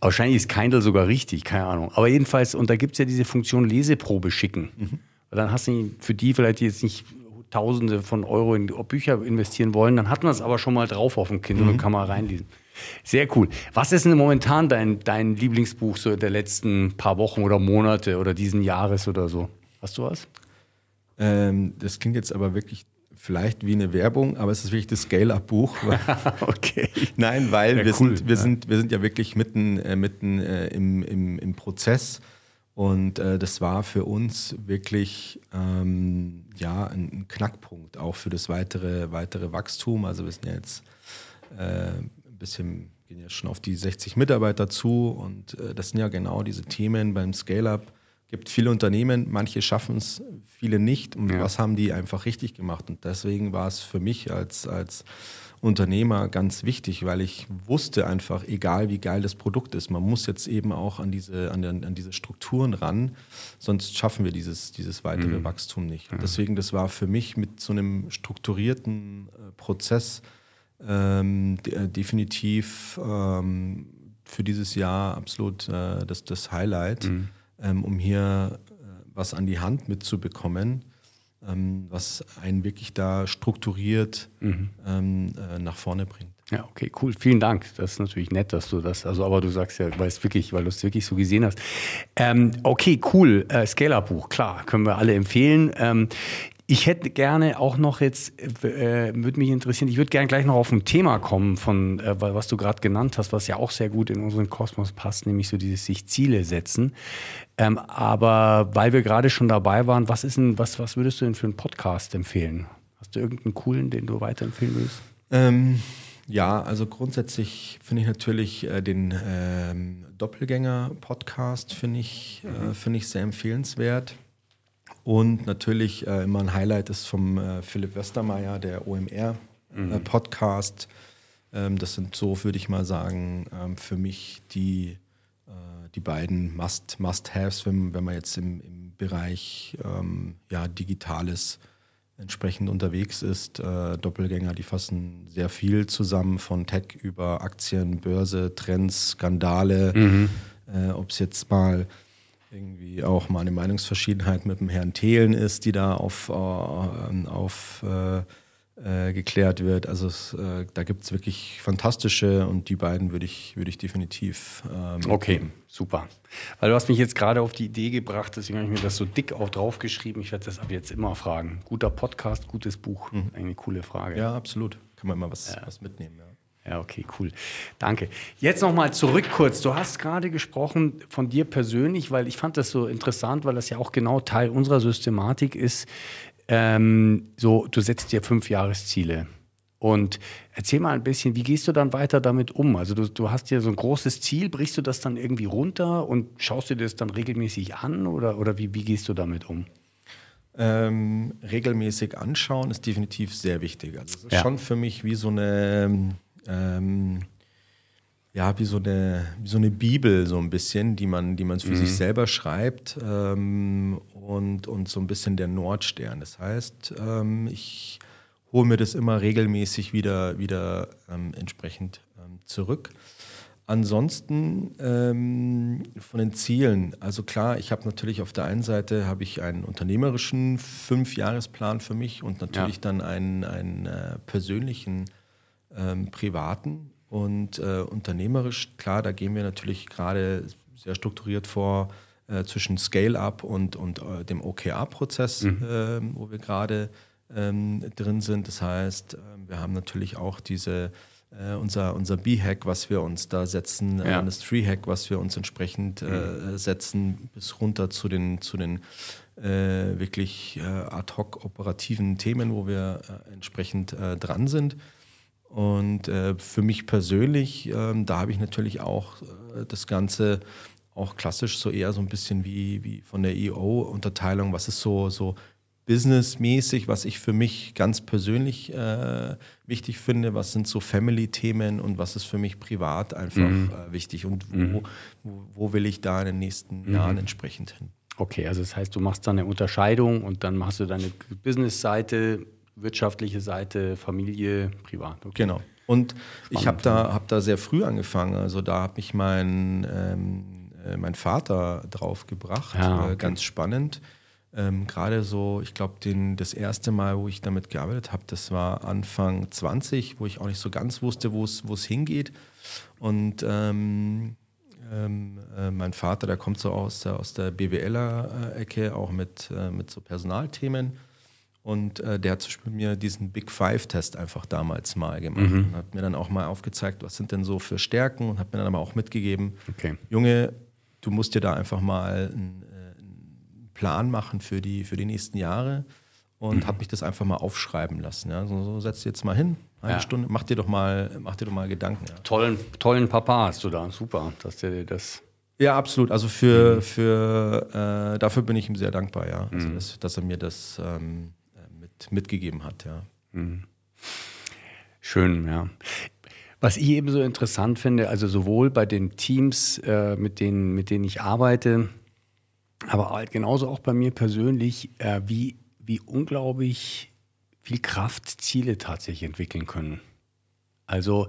Wahrscheinlich ist Kindle sogar richtig, keine Ahnung. Aber jedenfalls, und da gibt es ja diese Funktion Leseprobe schicken. Mhm. Dann hast du für die vielleicht jetzt nicht Tausende von Euro in Bücher investieren wollen, dann hat man es aber schon mal drauf auf dem Kindle mhm. und kann mal reinlesen. Sehr cool. Was ist denn momentan dein, dein Lieblingsbuch so der letzten paar Wochen oder Monate oder diesen Jahres oder so? Hast du was? Ähm, das klingt jetzt aber wirklich vielleicht wie eine Werbung, aber es ist wirklich das Scale-Up-Buch. okay. Nein, weil ja, wir, cool. sind, wir, ja. sind, wir sind ja wirklich mitten, äh, mitten äh, im, im, im Prozess. Und äh, das war für uns wirklich ähm, ja, ein, ein, Knackpunkt, auch für das weitere, weitere Wachstum. Also wir sind ja jetzt äh, ein bisschen, gehen ja schon auf die 60 Mitarbeiter zu und äh, das sind ja genau diese Themen beim Scale-Up gibt viele Unternehmen, manche schaffen es, viele nicht. Und ja. was haben die einfach richtig gemacht? Und deswegen war es für mich als, als Unternehmer ganz wichtig, weil ich wusste einfach, egal wie geil das Produkt ist, man muss jetzt eben auch an diese, an, an diese Strukturen ran, sonst schaffen wir dieses, dieses weitere mhm. Wachstum nicht. Und deswegen, das war für mich mit so einem strukturierten äh, Prozess ähm, de äh, definitiv ähm, für dieses Jahr absolut äh, das, das Highlight. Mhm ähm, um hier äh, was an die Hand mitzubekommen, ähm, was einen wirklich da strukturiert mhm. ähm, äh, nach vorne bringt. Ja, okay, cool. Vielen Dank. Das ist natürlich nett, dass du das, also aber du sagst ja, weil es wirklich, weil du es wirklich so gesehen hast. Ähm, okay, cool. Äh, Scale-Up-Buch, klar, können wir alle empfehlen. Ähm, ich hätte gerne auch noch jetzt, äh, würde mich interessieren, ich würde gerne gleich noch auf ein Thema kommen, von äh, was du gerade genannt hast, was ja auch sehr gut in unseren Kosmos passt, nämlich so dieses sich Ziele setzen. Ähm, aber weil wir gerade schon dabei waren, was ist denn, was, was würdest du denn für einen Podcast empfehlen? Hast du irgendeinen coolen, den du weiterempfehlen würdest? Ähm, ja, also grundsätzlich finde ich natürlich äh, den ähm, Doppelgänger-Podcast finde ich, äh, mhm. find ich sehr empfehlenswert. Und natürlich äh, immer ein Highlight ist vom äh, Philipp Westermeier, der OMR-Podcast. Äh, mhm. ähm, das sind so, würde ich mal sagen, ähm, für mich die, äh, die beiden Must-Haves, Must wenn, wenn man jetzt im, im Bereich ähm, ja, Digitales entsprechend unterwegs ist. Äh, Doppelgänger, die fassen sehr viel zusammen von Tech über Aktien, Börse, Trends, Skandale. Mhm. Äh, Ob es jetzt mal irgendwie auch mal eine Meinungsverschiedenheit mit dem Herrn Thelen ist, die da auf, äh, auf äh, äh, geklärt wird. Also es, äh, da gibt es wirklich fantastische und die beiden würde ich, würd ich definitiv ähm, Okay, super. Weil du hast mich jetzt gerade auf die Idee gebracht, deswegen habe ich mir das so dick auch draufgeschrieben. Ich werde das ab jetzt immer fragen. Guter Podcast, gutes Buch. Mhm. Eine coole Frage. Ja, absolut. Kann man immer was, ja. was mitnehmen. Ja. Ja, okay, cool. Danke. Jetzt nochmal zurück kurz. Du hast gerade gesprochen von dir persönlich, weil ich fand das so interessant, weil das ja auch genau Teil unserer Systematik ist. Ähm, so, du setzt dir fünf Jahresziele. Und erzähl mal ein bisschen, wie gehst du dann weiter damit um? Also du, du hast ja so ein großes Ziel, brichst du das dann irgendwie runter und schaust du dir das dann regelmäßig an oder, oder wie, wie gehst du damit um? Ähm, regelmäßig anschauen ist definitiv sehr wichtig. Also es ist ja. schon für mich wie so eine, ähm, ja, wie so eine, wie so eine Bibel so ein bisschen, die man, die man für mhm. sich selber schreibt ähm, und, und so ein bisschen der Nordstern. Das heißt, ähm, ich hole mir das immer regelmäßig wieder, wieder ähm, entsprechend ähm, zurück. Ansonsten ähm, von den Zielen, also klar, ich habe natürlich auf der einen Seite habe ich einen unternehmerischen Fünfjahresplan für mich und natürlich ja. dann einen, einen äh, persönlichen ähm, privaten und äh, unternehmerisch. Klar, da gehen wir natürlich gerade sehr strukturiert vor äh, zwischen Scale-up und, und äh, dem OKR-Prozess, mhm. Ähm, wo wir gerade ähm, drin sind. Das heißt, ähm, wir haben natürlich auch diese äh, unser, unser B-Hack, was wir uns da setzen, äh, ja. das Tree-Hack, was wir uns entsprechend äh, mhm. setzen, bis runter zu den, zu den äh, wirklich äh, ad hoc operativen Themen, wo wir äh, entsprechend dran sind. Und für mich persönlich, ähm, da habe ich natürlich auch das Ganze auch klassisch so eher so ein bisschen wie, wie von der EO-Unterteilung, was ist so, so businessmäßig, was ich für mich ganz persönlich äh, wichtig finde, was sind so Family-Themen und was ist für mich privat einfach mhm. äh, wichtig und wo, mhm. wo, wo, will ich da in den nächsten mhm. Jahren entsprechend hin. Okay, also das heißt, du machst dann eine Unterscheidung und dann machst du deine Business-Seite, wirtschaftliche Seite, Familie, privat. Okay. Genau. Und Spannend. ich habe da, hab da sehr früh angefangen. Also da hat mich mein, ähm, äh, mein Vater drauf gebracht. Ja, okay. äh, ganz spannend. Ähm, Gerade so, ich glaube, das erste Mal, wo ich damit gearbeitet habe, das war Anfang 20, wo ich auch nicht so ganz wusste, wo es hingeht. Und ähm, ähm, äh, mein Vater, der kommt so aus der, aus der BWLer-Ecke, auch mit, äh, mit so Personalthemen. Und äh, der hat zum Beispiel mir diesen Big Five-Test einfach damals mal gemacht mhm. und hat mir dann auch mal aufgezeigt, was sind denn so für Stärken und hat mir dann aber auch mitgegeben, okay. Junge, du musst dir da einfach mal ein Plan machen für die, für die nächsten Jahre und mhm. habe mich das einfach mal aufschreiben lassen. Ja. So, so setz jetzt mal hin, eine ja. Stunde, mach dir doch mal, mach dir doch mal Gedanken. Ja. Tollen, tollen Papa hast du da, super, dass der dir das. Ja, absolut. Also für, mhm. für äh, dafür bin ich ihm sehr dankbar, ja. Also mhm. dass, dass, er mir das ähm, mitgegeben hat, ja. Mhm. Schön, ja. Was ich eben so interessant finde, also sowohl bei den Teams, äh, mit, denen, mit denen ich arbeite, aber halt genauso auch bei mir persönlich, äh, wie, wie unglaublich viel Kraft Ziele tatsächlich entwickeln können. Also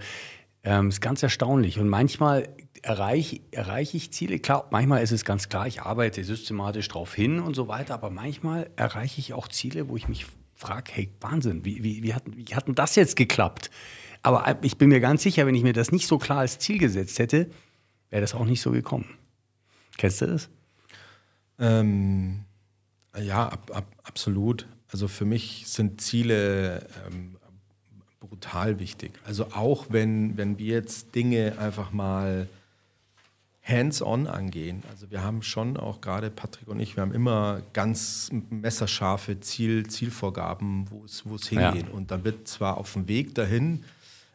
ähm, ist ganz erstaunlich. Und manchmal erreiche erreich ich Ziele. Klar, manchmal ist es ganz klar, ich arbeite systematisch darauf hin und so weiter, aber manchmal erreiche ich auch Ziele, wo ich mich frage, hey, Wahnsinn, wie, wie, wie, hat, wie hat denn das jetzt geklappt? Aber ich bin mir ganz sicher, wenn ich mir das nicht so klar als Ziel gesetzt hätte, wäre das auch nicht so gekommen. Kennst du das? Ähm, ja, ab, ab, absolut. Also für mich sind Ziele ähm, brutal wichtig. Also auch wenn, wenn wir jetzt Dinge einfach mal hands-on angehen. Also wir haben schon auch gerade Patrick und ich, wir haben immer ganz messerscharfe Ziel, Zielvorgaben, wo es hingeht. Ja. Und dann wird zwar auf dem Weg dahin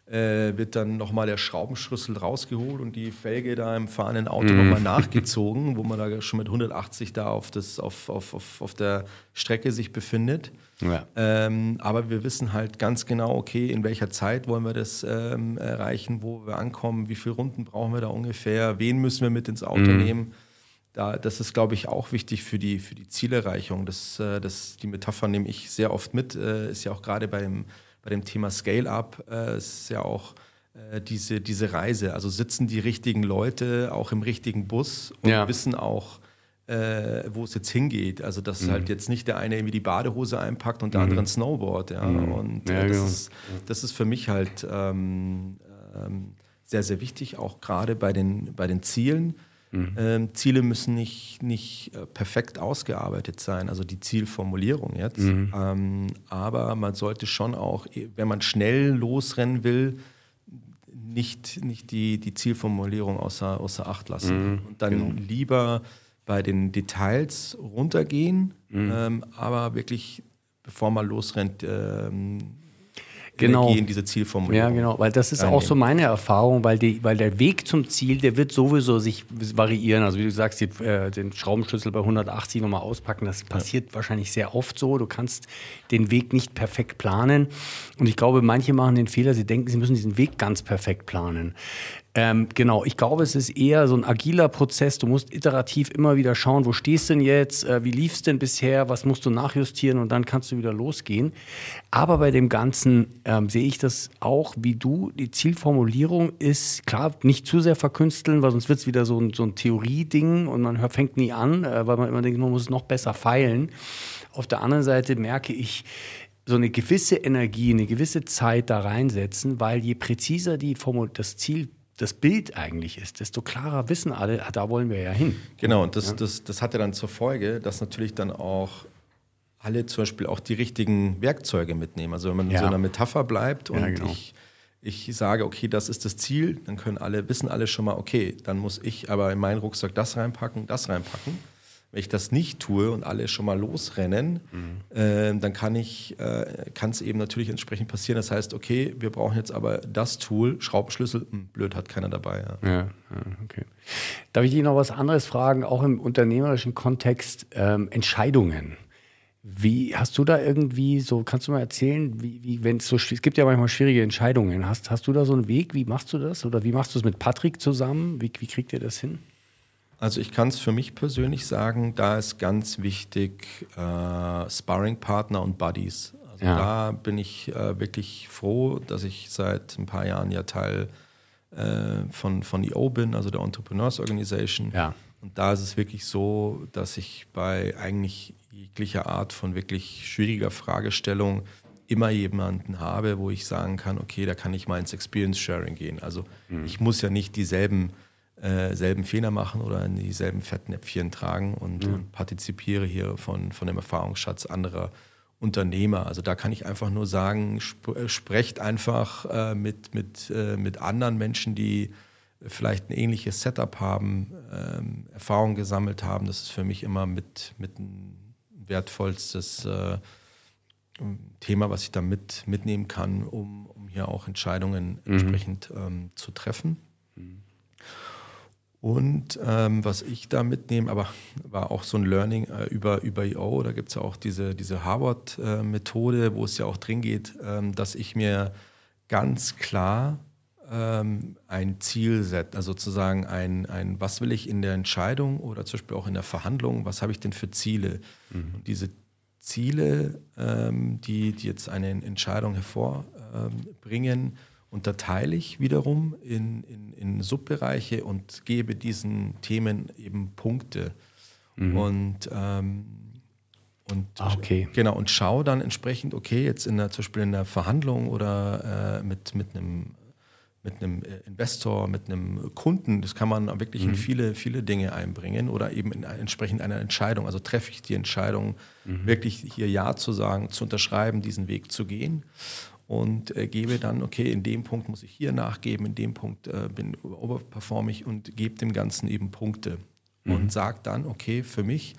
äh, wird dann nochmal der Schraubenschlüssel rausgeholt und die Felge da im fahrenden Auto mhm. nochmal nachgezogen, wo man da schon mit 180 da auf, das, auf, auf, auf, auf der Strecke sich befindet. Ja. Ähm, aber wir wissen halt ganz genau, okay, in welcher Zeit wollen wir das ähm, erreichen, wo wir ankommen, wie viele Runden brauchen wir da ungefähr, wen müssen wir mit ins Auto mhm. nehmen. Da, das ist, glaube ich, auch wichtig für die, für die Zielerreichung. Das, äh, das, die Metapher nehme ich sehr oft mit, äh, ist ja auch gerade beim bei dem Thema Scale-up äh, ist ja auch äh, diese, diese Reise. Also sitzen die richtigen Leute auch im richtigen Bus und ja. wissen auch, äh, wo es jetzt hingeht. Also dass mhm. halt jetzt nicht der eine irgendwie die Badehose einpackt und der mhm. andere ein Snowboard. Ja? Mhm. Und äh, ja, das, genau. ist, das ist für mich halt ähm, ähm, sehr, sehr wichtig, auch gerade bei den, bei den Zielen. Mhm. Ähm, Ziele müssen nicht, nicht äh, perfekt ausgearbeitet sein, also die Zielformulierung jetzt. Mhm. Ähm, aber man sollte schon auch, wenn man schnell losrennen will, nicht, nicht die, die Zielformulierung außer, außer Acht lassen. Mhm. Und dann genau. lieber bei den Details runtergehen, mhm. ähm, aber wirklich, bevor man losrennt, ähm, genau. Energie in diese Zielformulierung. Ja, genau, weil das ist reinnehmen. auch so meine Erfahrung, weil, die, weil der Weg zum Ziel, der wird sowieso sich variieren. Also wie du sagst, die, äh, den Schraubenschlüssel bei 180 nochmal auspacken, das passiert ja. wahrscheinlich sehr oft so. Du kannst den Weg nicht perfekt planen. Und ich glaube, manche machen den Fehler, sie denken, sie müssen diesen Weg ganz perfekt planen. Ähm, genau, ich glaube, es ist eher so ein agiler Prozess. Du musst iterativ immer wieder schauen, wo stehst du denn jetzt, äh, wie lief es denn bisher, was musst du nachjustieren und dann kannst du wieder losgehen. Aber bei dem Ganzen ähm, sehe ich das auch wie du. Die Zielformulierung ist klar nicht zu sehr verkünsteln, weil sonst wird es wieder so ein, so ein Theorie-Ding und man fängt nie an, äh, weil man immer denkt, man muss es noch besser feilen. Auf der anderen Seite merke ich, so eine gewisse Energie, eine gewisse Zeit da reinsetzen, weil je präziser die Formul das Ziel das Bild eigentlich ist, desto klarer wissen alle, ah, da wollen wir ja hin. Genau, und das, ja. das, das hat ja dann zur Folge, dass natürlich dann auch alle zum Beispiel auch die richtigen Werkzeuge mitnehmen. Also wenn man ja. in so einer Metapher bleibt und ja, genau. ich, ich sage, okay, das ist das Ziel, dann können alle, wissen alle schon mal, okay, dann muss ich aber in meinen Rucksack das reinpacken, das reinpacken. Wenn ich das nicht tue und alle schon mal losrennen, mhm. äh, dann kann ich, äh, kann es eben natürlich entsprechend passieren. Das heißt, okay, wir brauchen jetzt aber das Tool, Schraubenschlüssel, mh, hm, blöd, hat keiner dabei. Ja. Ja, ja. okay. Darf ich dich noch was anderes fragen, auch im unternehmerischen Kontext, ähm, Entscheidungen? Wie hast du da irgendwie so, kannst du mal erzählen, wie, wie wenn es so, es gibt ja manchmal schwierige Entscheidungen. Hast, hast du da so einen Weg? Wie machst du das? Oder wie machst du es mit Patrick zusammen? Wie, wie kriegt ihr das hin? Also ich kann es für mich persönlich sagen, da ist ganz wichtig äh, Sparring-Partner und Buddies. Also ja. da bin ich äh, wirklich froh, dass ich seit ein paar Jahren ja Teil äh, von, von EO bin, also der Entrepreneurs Organization. Ja. Und da ist es wirklich so, dass ich bei eigentlich jeglicher Art von wirklich schwieriger Fragestellung immer jemanden habe, wo ich sagen kann, okay, da kann ich mal ins Experience Sharing gehen. Also mhm. ich muss ja nicht dieselben äh, selben Fehler machen oder in dieselben Fettnäpfchen tragen und, mhm. und partizipiere hier von, von dem Erfahrungsschatz anderer Unternehmer. Also da kann ich einfach nur sagen, sp äh, sprecht einfach äh, mit, mit, äh, mit anderen Menschen, die vielleicht ein ähnliches Setup haben, ähm, Erfahrung gesammelt haben. Das ist für mich immer mit, mit ein wertvollstes äh, Thema, was ich da mit, mitnehmen kann, um, um hier auch Entscheidungen mhm. entsprechend ähm, zu treffen. Mhm. Und ähm, was ich da mitnehme, aber war auch so ein Learning äh, über, über EO, da gibt es ja auch diese, diese Harvard-Methode, äh, wo es ja auch drin geht, ähm, dass ich mir ganz klar ähm, ein Ziel setze, also sozusagen ein, ein, was will ich in der Entscheidung oder zum Beispiel auch in der Verhandlung, was habe ich denn für Ziele? Mhm. Und diese Ziele, ähm, die, die jetzt eine Entscheidung hervorbringen, unterteile ich wiederum in, in, in, Subbereiche und gebe diesen Themen eben Punkte. Mhm. Und, ähm, und ah, okay. genau, und schaue dann entsprechend, okay, jetzt in der, zum Beispiel in der Verhandlung oder äh, mit, mit einem mit einem äh, Investor, mit einem Kunden, das kann man wirklich mhm. in viele, viele Dinge einbringen oder eben in entsprechend einer Entscheidung. Also treffe ich die Entscheidung, mhm. wirklich hier Ja zu sagen, zu unterschreiben, diesen Weg zu gehen und äh, gebe dann, okay, in dem Punkt muss ich hier nachgeben, in dem Punkt äh, bin overperform ich und gebe dem Ganzen eben Punkte mhm. und sage dann, okay, für mich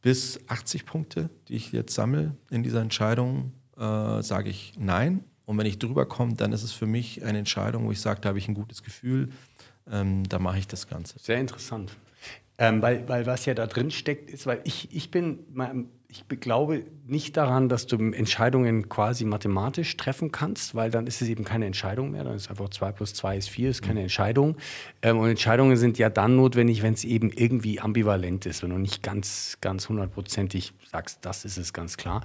bis 80 Punkte, die ich jetzt sammle in dieser Entscheidung, äh, sage ich nein. Und wenn ich drüber komme, dann ist es für mich eine Entscheidung, wo ich sage, da habe ich ein gutes Gefühl, ähm, da mache ich das Ganze. Sehr interessant. Ähm, weil, weil was ja da drin steckt, ist, weil ich, ich bin ich glaube nicht daran, dass du Entscheidungen quasi mathematisch treffen kannst, weil dann ist es eben keine Entscheidung mehr. Dann ist einfach 2 plus 2 ist 4, ist keine mhm. Entscheidung. Ähm, und Entscheidungen sind ja dann notwendig, wenn es eben irgendwie ambivalent ist, wenn du nicht ganz, ganz hundertprozentig sagst, das ist es ganz klar.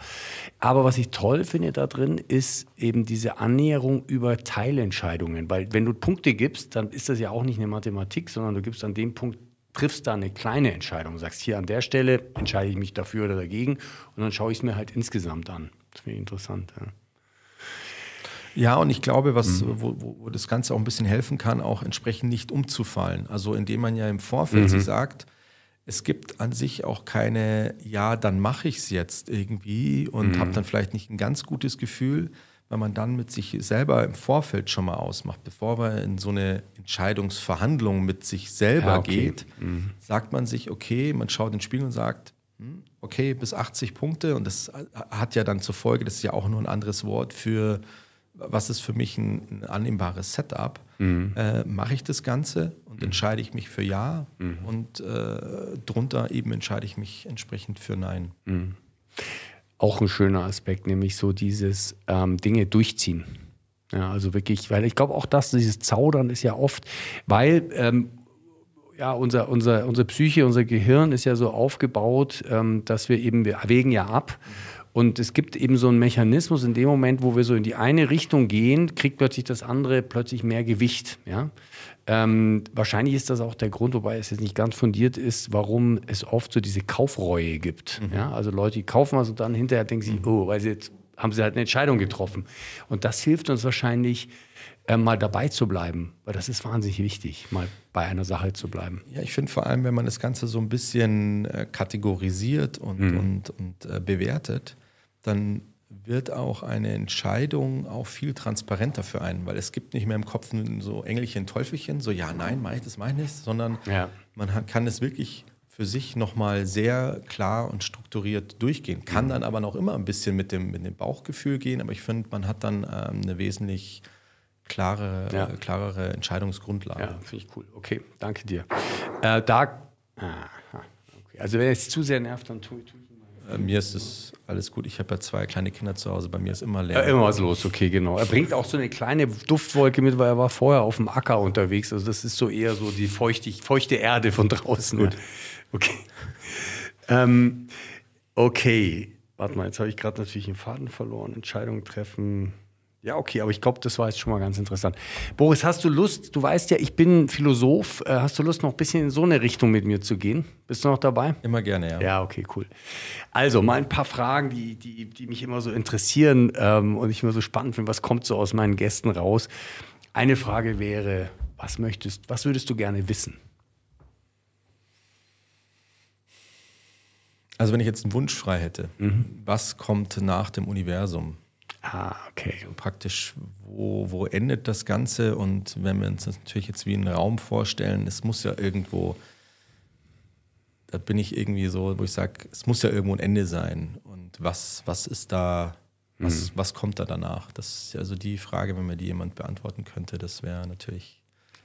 Aber was ich toll finde da drin, ist eben diese Annäherung über Teilentscheidungen. Weil wenn du Punkte gibst, dann ist das ja auch nicht eine Mathematik, sondern du gibst an dem Punkt triffst da eine kleine Entscheidung, sagst hier an der Stelle entscheide ich mich dafür oder dagegen und dann schaue ich es mir halt insgesamt an. Das finde ich interessant. Ja. Ja, und ich glaube, was, mhm. wo, wo, das Ganze auch ein bisschen helfen kann, auch entsprechend nicht umzufallen. Also indem man ja im Vorfeld mhm. sich sagt, es gibt an sich auch keine, ja, dann mache ich es jetzt irgendwie und mhm. habe dann vielleicht nicht ein ganz gutes Gefühl, weil man dann mit sich selber im Vorfeld schon mal ausmacht. Bevor man in so eine Entscheidungsverhandlung mit sich selber ja, okay. geht, mhm. sagt man sich, okay, man schaut ins Spiel und sagt, hm, okay, bis 80 Punkte und das hat ja dann zur Folge, das ist ja auch nur ein anderes Wort für, was ist für mich ein, ein annehmbares Setup, mhm. äh, mache ich das Ganze und mhm. entscheide ich mich für Ja mhm. und äh, drunter eben entscheide ich mich entsprechend für Nein. Mhm auch ein schöner Aspekt, nämlich so dieses ähm, Dinge durchziehen. Ja, also wirklich, weil ich glaube auch, dass dieses Zaudern ist ja oft, weil ähm, ja, unser, unser, unsere Psyche, unser Gehirn ist ja so aufgebaut, ähm, dass wir eben, wir wägen ja ab. Und es gibt eben so einen Mechanismus, in dem Moment, wo wir so in die eine Richtung gehen, kriegt plötzlich das andere plötzlich mehr Gewicht. Ja? Ähm, wahrscheinlich ist das auch der Grund, wobei es jetzt nicht ganz fundiert ist, warum es oft so diese Kaufreue gibt. Mhm. Ja? Also Leute, die kaufen was und dann hinterher denken sie, oh, weil sie jetzt haben sie halt eine Entscheidung getroffen. Und das hilft uns wahrscheinlich, äh, mal dabei zu bleiben, weil das ist wahnsinnig wichtig, mal bei einer Sache zu bleiben. Ja, ich finde vor allem, wenn man das Ganze so ein bisschen äh, kategorisiert und, mhm. und, und äh, bewertet, dann wird auch eine Entscheidung auch viel transparenter für einen, weil es gibt nicht mehr im Kopf so Engelchen, Teufelchen, so ja, nein, mache ich das, mache ich nicht, sondern ja. man kann es wirklich für sich nochmal sehr klar und strukturiert durchgehen. Kann mhm. dann aber noch immer ein bisschen mit dem, mit dem Bauchgefühl gehen, aber ich finde, man hat dann ähm, eine wesentlich klare, ja. äh, klarere Entscheidungsgrundlage. Ja, finde ich cool. Okay, danke dir. Äh, da, aha, okay. also wenn es zu sehr nervt, dann tue ich mir ist es alles gut. Ich habe ja zwei kleine Kinder zu Hause. Bei mir ist immer leer. Äh, immer was los, okay, genau. Er bringt auch so eine kleine Duftwolke mit, weil er war vorher auf dem Acker unterwegs. Also das ist so eher so die feuchtig, feuchte Erde von draußen. Gut. Okay. Ähm, okay. Warte mal, jetzt habe ich gerade natürlich einen Faden verloren. Entscheidungen treffen. Ja, okay, aber ich glaube, das war jetzt schon mal ganz interessant. Boris, hast du Lust, du weißt ja, ich bin Philosoph, äh, hast du Lust, noch ein bisschen in so eine Richtung mit mir zu gehen? Bist du noch dabei? Immer gerne, ja. Ja, okay, cool. Also, mal ein paar Fragen, die, die, die mich immer so interessieren ähm, und ich immer so spannend finde, was kommt so aus meinen Gästen raus. Eine Frage wäre, was möchtest, was würdest du gerne wissen? Also, wenn ich jetzt einen Wunsch frei hätte, mhm. was kommt nach dem Universum? Ah, okay. So praktisch, wo, wo endet das Ganze? Und wenn wir uns das natürlich jetzt wie einen Raum vorstellen, es muss ja irgendwo, da bin ich irgendwie so, wo ich sage, es muss ja irgendwo ein Ende sein. Und was, was ist da, was, mhm. was kommt da danach? Das ist also die Frage, wenn mir die jemand beantworten könnte, das wäre natürlich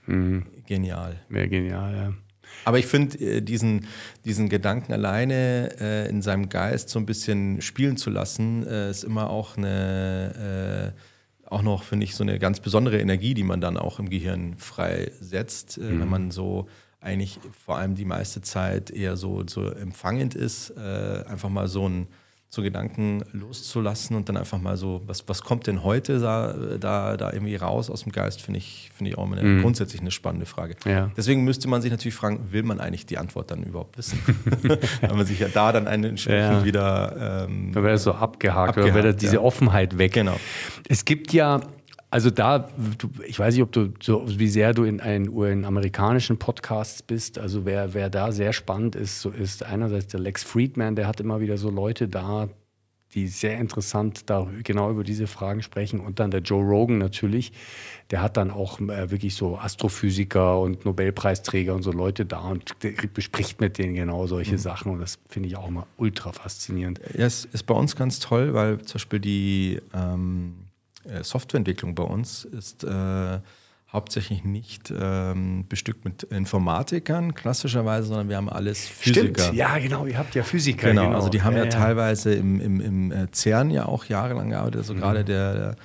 mhm. genial. Wäre genial, ja. Aber ich finde, äh, diesen, diesen Gedanken alleine äh, in seinem Geist so ein bisschen spielen zu lassen, äh, ist immer auch eine, äh, auch noch, finde ich, so eine ganz besondere Energie, die man dann auch im Gehirn freisetzt, äh, mhm. wenn man so eigentlich vor allem die meiste Zeit eher so, so empfangend ist, einfach mal so ein so Gedanken loszulassen und dann einfach mal so, was, was kommt denn heute da, da, da irgendwie raus aus dem Geist, finde ich, finde ich auch eine, mhm. grundsätzlich eine spannende Frage. Ja. Deswegen müsste man sich natürlich fragen, will man eigentlich die Antwort dann überhaupt wissen? Weil man sich ja da dann einen entsprechend ja. wieder. Ähm, da wäre so abgehakt, abgehakt oder wäre diese ja. Offenheit weg. Genau. Es gibt ja also da, du, ich weiß nicht, ob du so wie sehr du in, ein, in amerikanischen Podcasts bist. Also wer, wer da sehr spannend ist, so ist einerseits der Lex Friedman, der hat immer wieder so Leute da, die sehr interessant da genau über diese Fragen sprechen. Und dann der Joe Rogan natürlich, der hat dann auch äh, wirklich so Astrophysiker und Nobelpreisträger und so Leute da und bespricht mit denen genau solche mhm. Sachen. Und das finde ich auch immer ultra faszinierend. Ja, es ist bei uns ganz toll, weil zum Beispiel die ähm äh, Softwareentwicklung bei uns ist äh, hauptsächlich nicht ähm, bestückt mit Informatikern klassischerweise, sondern wir haben alles Physiker. Stimmt, ja genau, ihr habt ja Physiker. Genau, genau. also die haben ja, ja, ja, teilweise im, im, im äh, CERN ja auch jahrelang gearbeitet, also mhm. gerade der,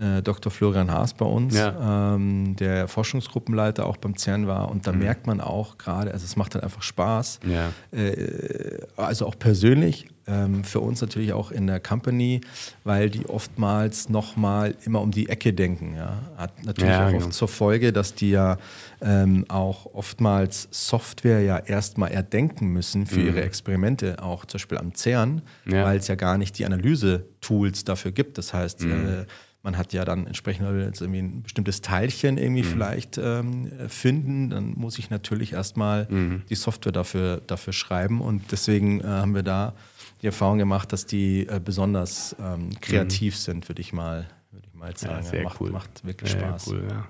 äh, Dr. Florian Haas bei uns, ja. ähm, der Forschungsgruppenleiter auch beim CERN war. Und da mhm. merkt man auch gerade, also es macht dann einfach Spaß, ja. äh, also auch persönlich, ähm, für uns natürlich auch in der Company, weil die oftmals nochmal immer um die Ecke denken. Ja. Hat natürlich ja, auch genau. oft zur Folge, dass die ja ähm, auch oftmals Software ja erstmal erdenken müssen für mhm. ihre Experimente, auch zum Beispiel am CERN, ja. weil es ja gar nicht die Analyse-Tools dafür gibt. Das heißt, mhm. äh, man hat ja dann entsprechend irgendwie ein bestimmtes Teilchen irgendwie mhm. vielleicht ähm, finden. Dann muss ich natürlich erstmal mhm. die Software dafür, dafür schreiben. Und deswegen äh, haben wir da die Erfahrung gemacht, dass die äh, besonders ähm, kreativ mhm. sind, würde ich mal, würde ich mal sagen. Ja, sehr macht, cool. macht wirklich Spaß. Cool, ja.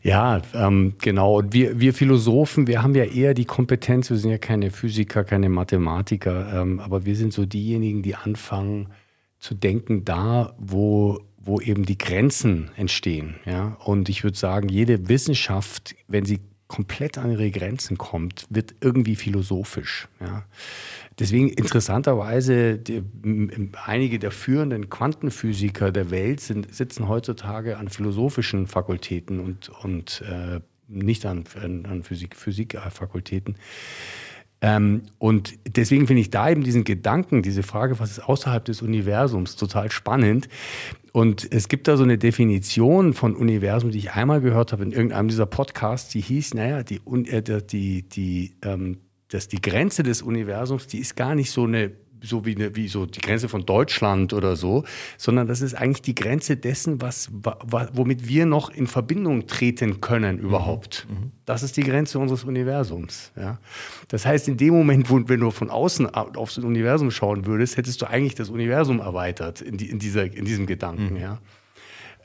Ja, ähm, genau. Und wir, wir Philosophen, wir haben ja eher die Kompetenz, wir sind ja keine Physiker, keine Mathematiker, ähm, aber wir sind so diejenigen, die anfangen zu denken, da, wo, wo eben die Grenzen entstehen. Ja? Und ich würde sagen, jede Wissenschaft, wenn sie komplett an ihre Grenzen kommt, wird irgendwie philosophisch. Ja? Deswegen interessanterweise, die, einige der führenden Quantenphysiker der Welt sind, sitzen heutzutage an philosophischen Fakultäten und, und äh, nicht an, an Physik, Physikfakultäten. Ähm, und deswegen finde ich da eben diesen Gedanken, diese Frage, was ist außerhalb des Universums, total spannend. Und es gibt da so eine Definition von Universum, die ich einmal gehört habe in irgendeinem dieser Podcasts, die hieß, naja, die, äh, die, die ähm, dass die Grenze des Universums, die ist gar nicht so eine so wie, eine, wie so die Grenze von Deutschland oder so, sondern das ist eigentlich die Grenze dessen, was, womit wir noch in Verbindung treten können überhaupt. Mhm. mhm. Das ist die Grenze unseres Universums. Ja? Das heißt, in dem Moment, wo, wenn du von außen aufs Universum schauen würdest, hättest du eigentlich das Universum erweitert in, die, in, dieser, in diesem Gedanken. Mhm. Ja?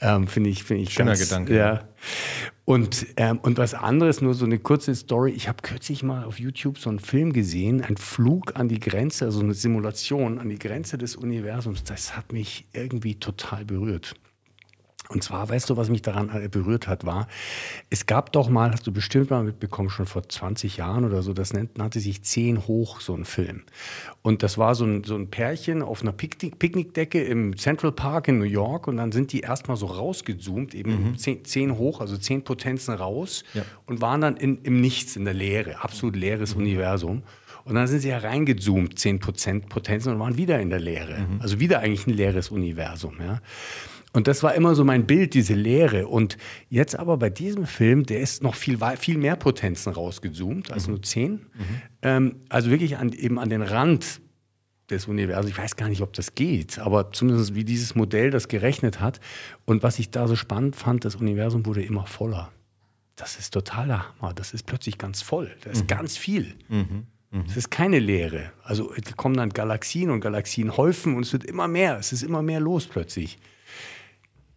Ähm, Finde ich, find ich Schöner ganz, Gedanke. Ja. Und, ähm, und was anderes, nur so eine kurze Story. Ich habe kürzlich mal auf YouTube so einen Film gesehen, ein Flug an die Grenze, also eine Simulation an die Grenze des Universums. Das hat mich irgendwie total berührt. Und zwar, weißt du, was mich daran berührt hat, war, es gab doch mal, hast du bestimmt mal mitbekommen, schon vor 20 Jahren oder so, das nannte sich Zehn hoch, so ein Film. Und das war so ein, so ein Pärchen auf einer Picknick, Picknickdecke im Central Park in New York und dann sind die erstmal so rausgezoomt, eben mhm. zehn, zehn, hoch, also zehn Potenzen raus ja. und waren dann in, im Nichts, in der Leere, absolut leeres mhm. Universum. Und dann sind sie hereingezoomt, 10% Potenzen und waren wieder in der Leere. Mhm. Also wieder eigentlich ein leeres Universum. Ja. Und das war immer so mein Bild, diese Leere. Und jetzt aber bei diesem Film, der ist noch viel, viel mehr Potenzen rausgezoomt als mhm. nur zehn. Mhm. Ähm, also wirklich an, eben an den Rand des Universums. Ich weiß gar nicht, ob das geht, aber zumindest wie dieses Modell das gerechnet hat. Und was ich da so spannend fand, das Universum wurde immer voller. Das ist totaler Hammer. Das ist plötzlich ganz voll. Da ist mhm. ganz viel. Mhm. mhm. Es ist keine Leere. Also kommen dann Galaxien und Galaxienhäufen und es wird immer mehr. Es ist immer mehr los plötzlich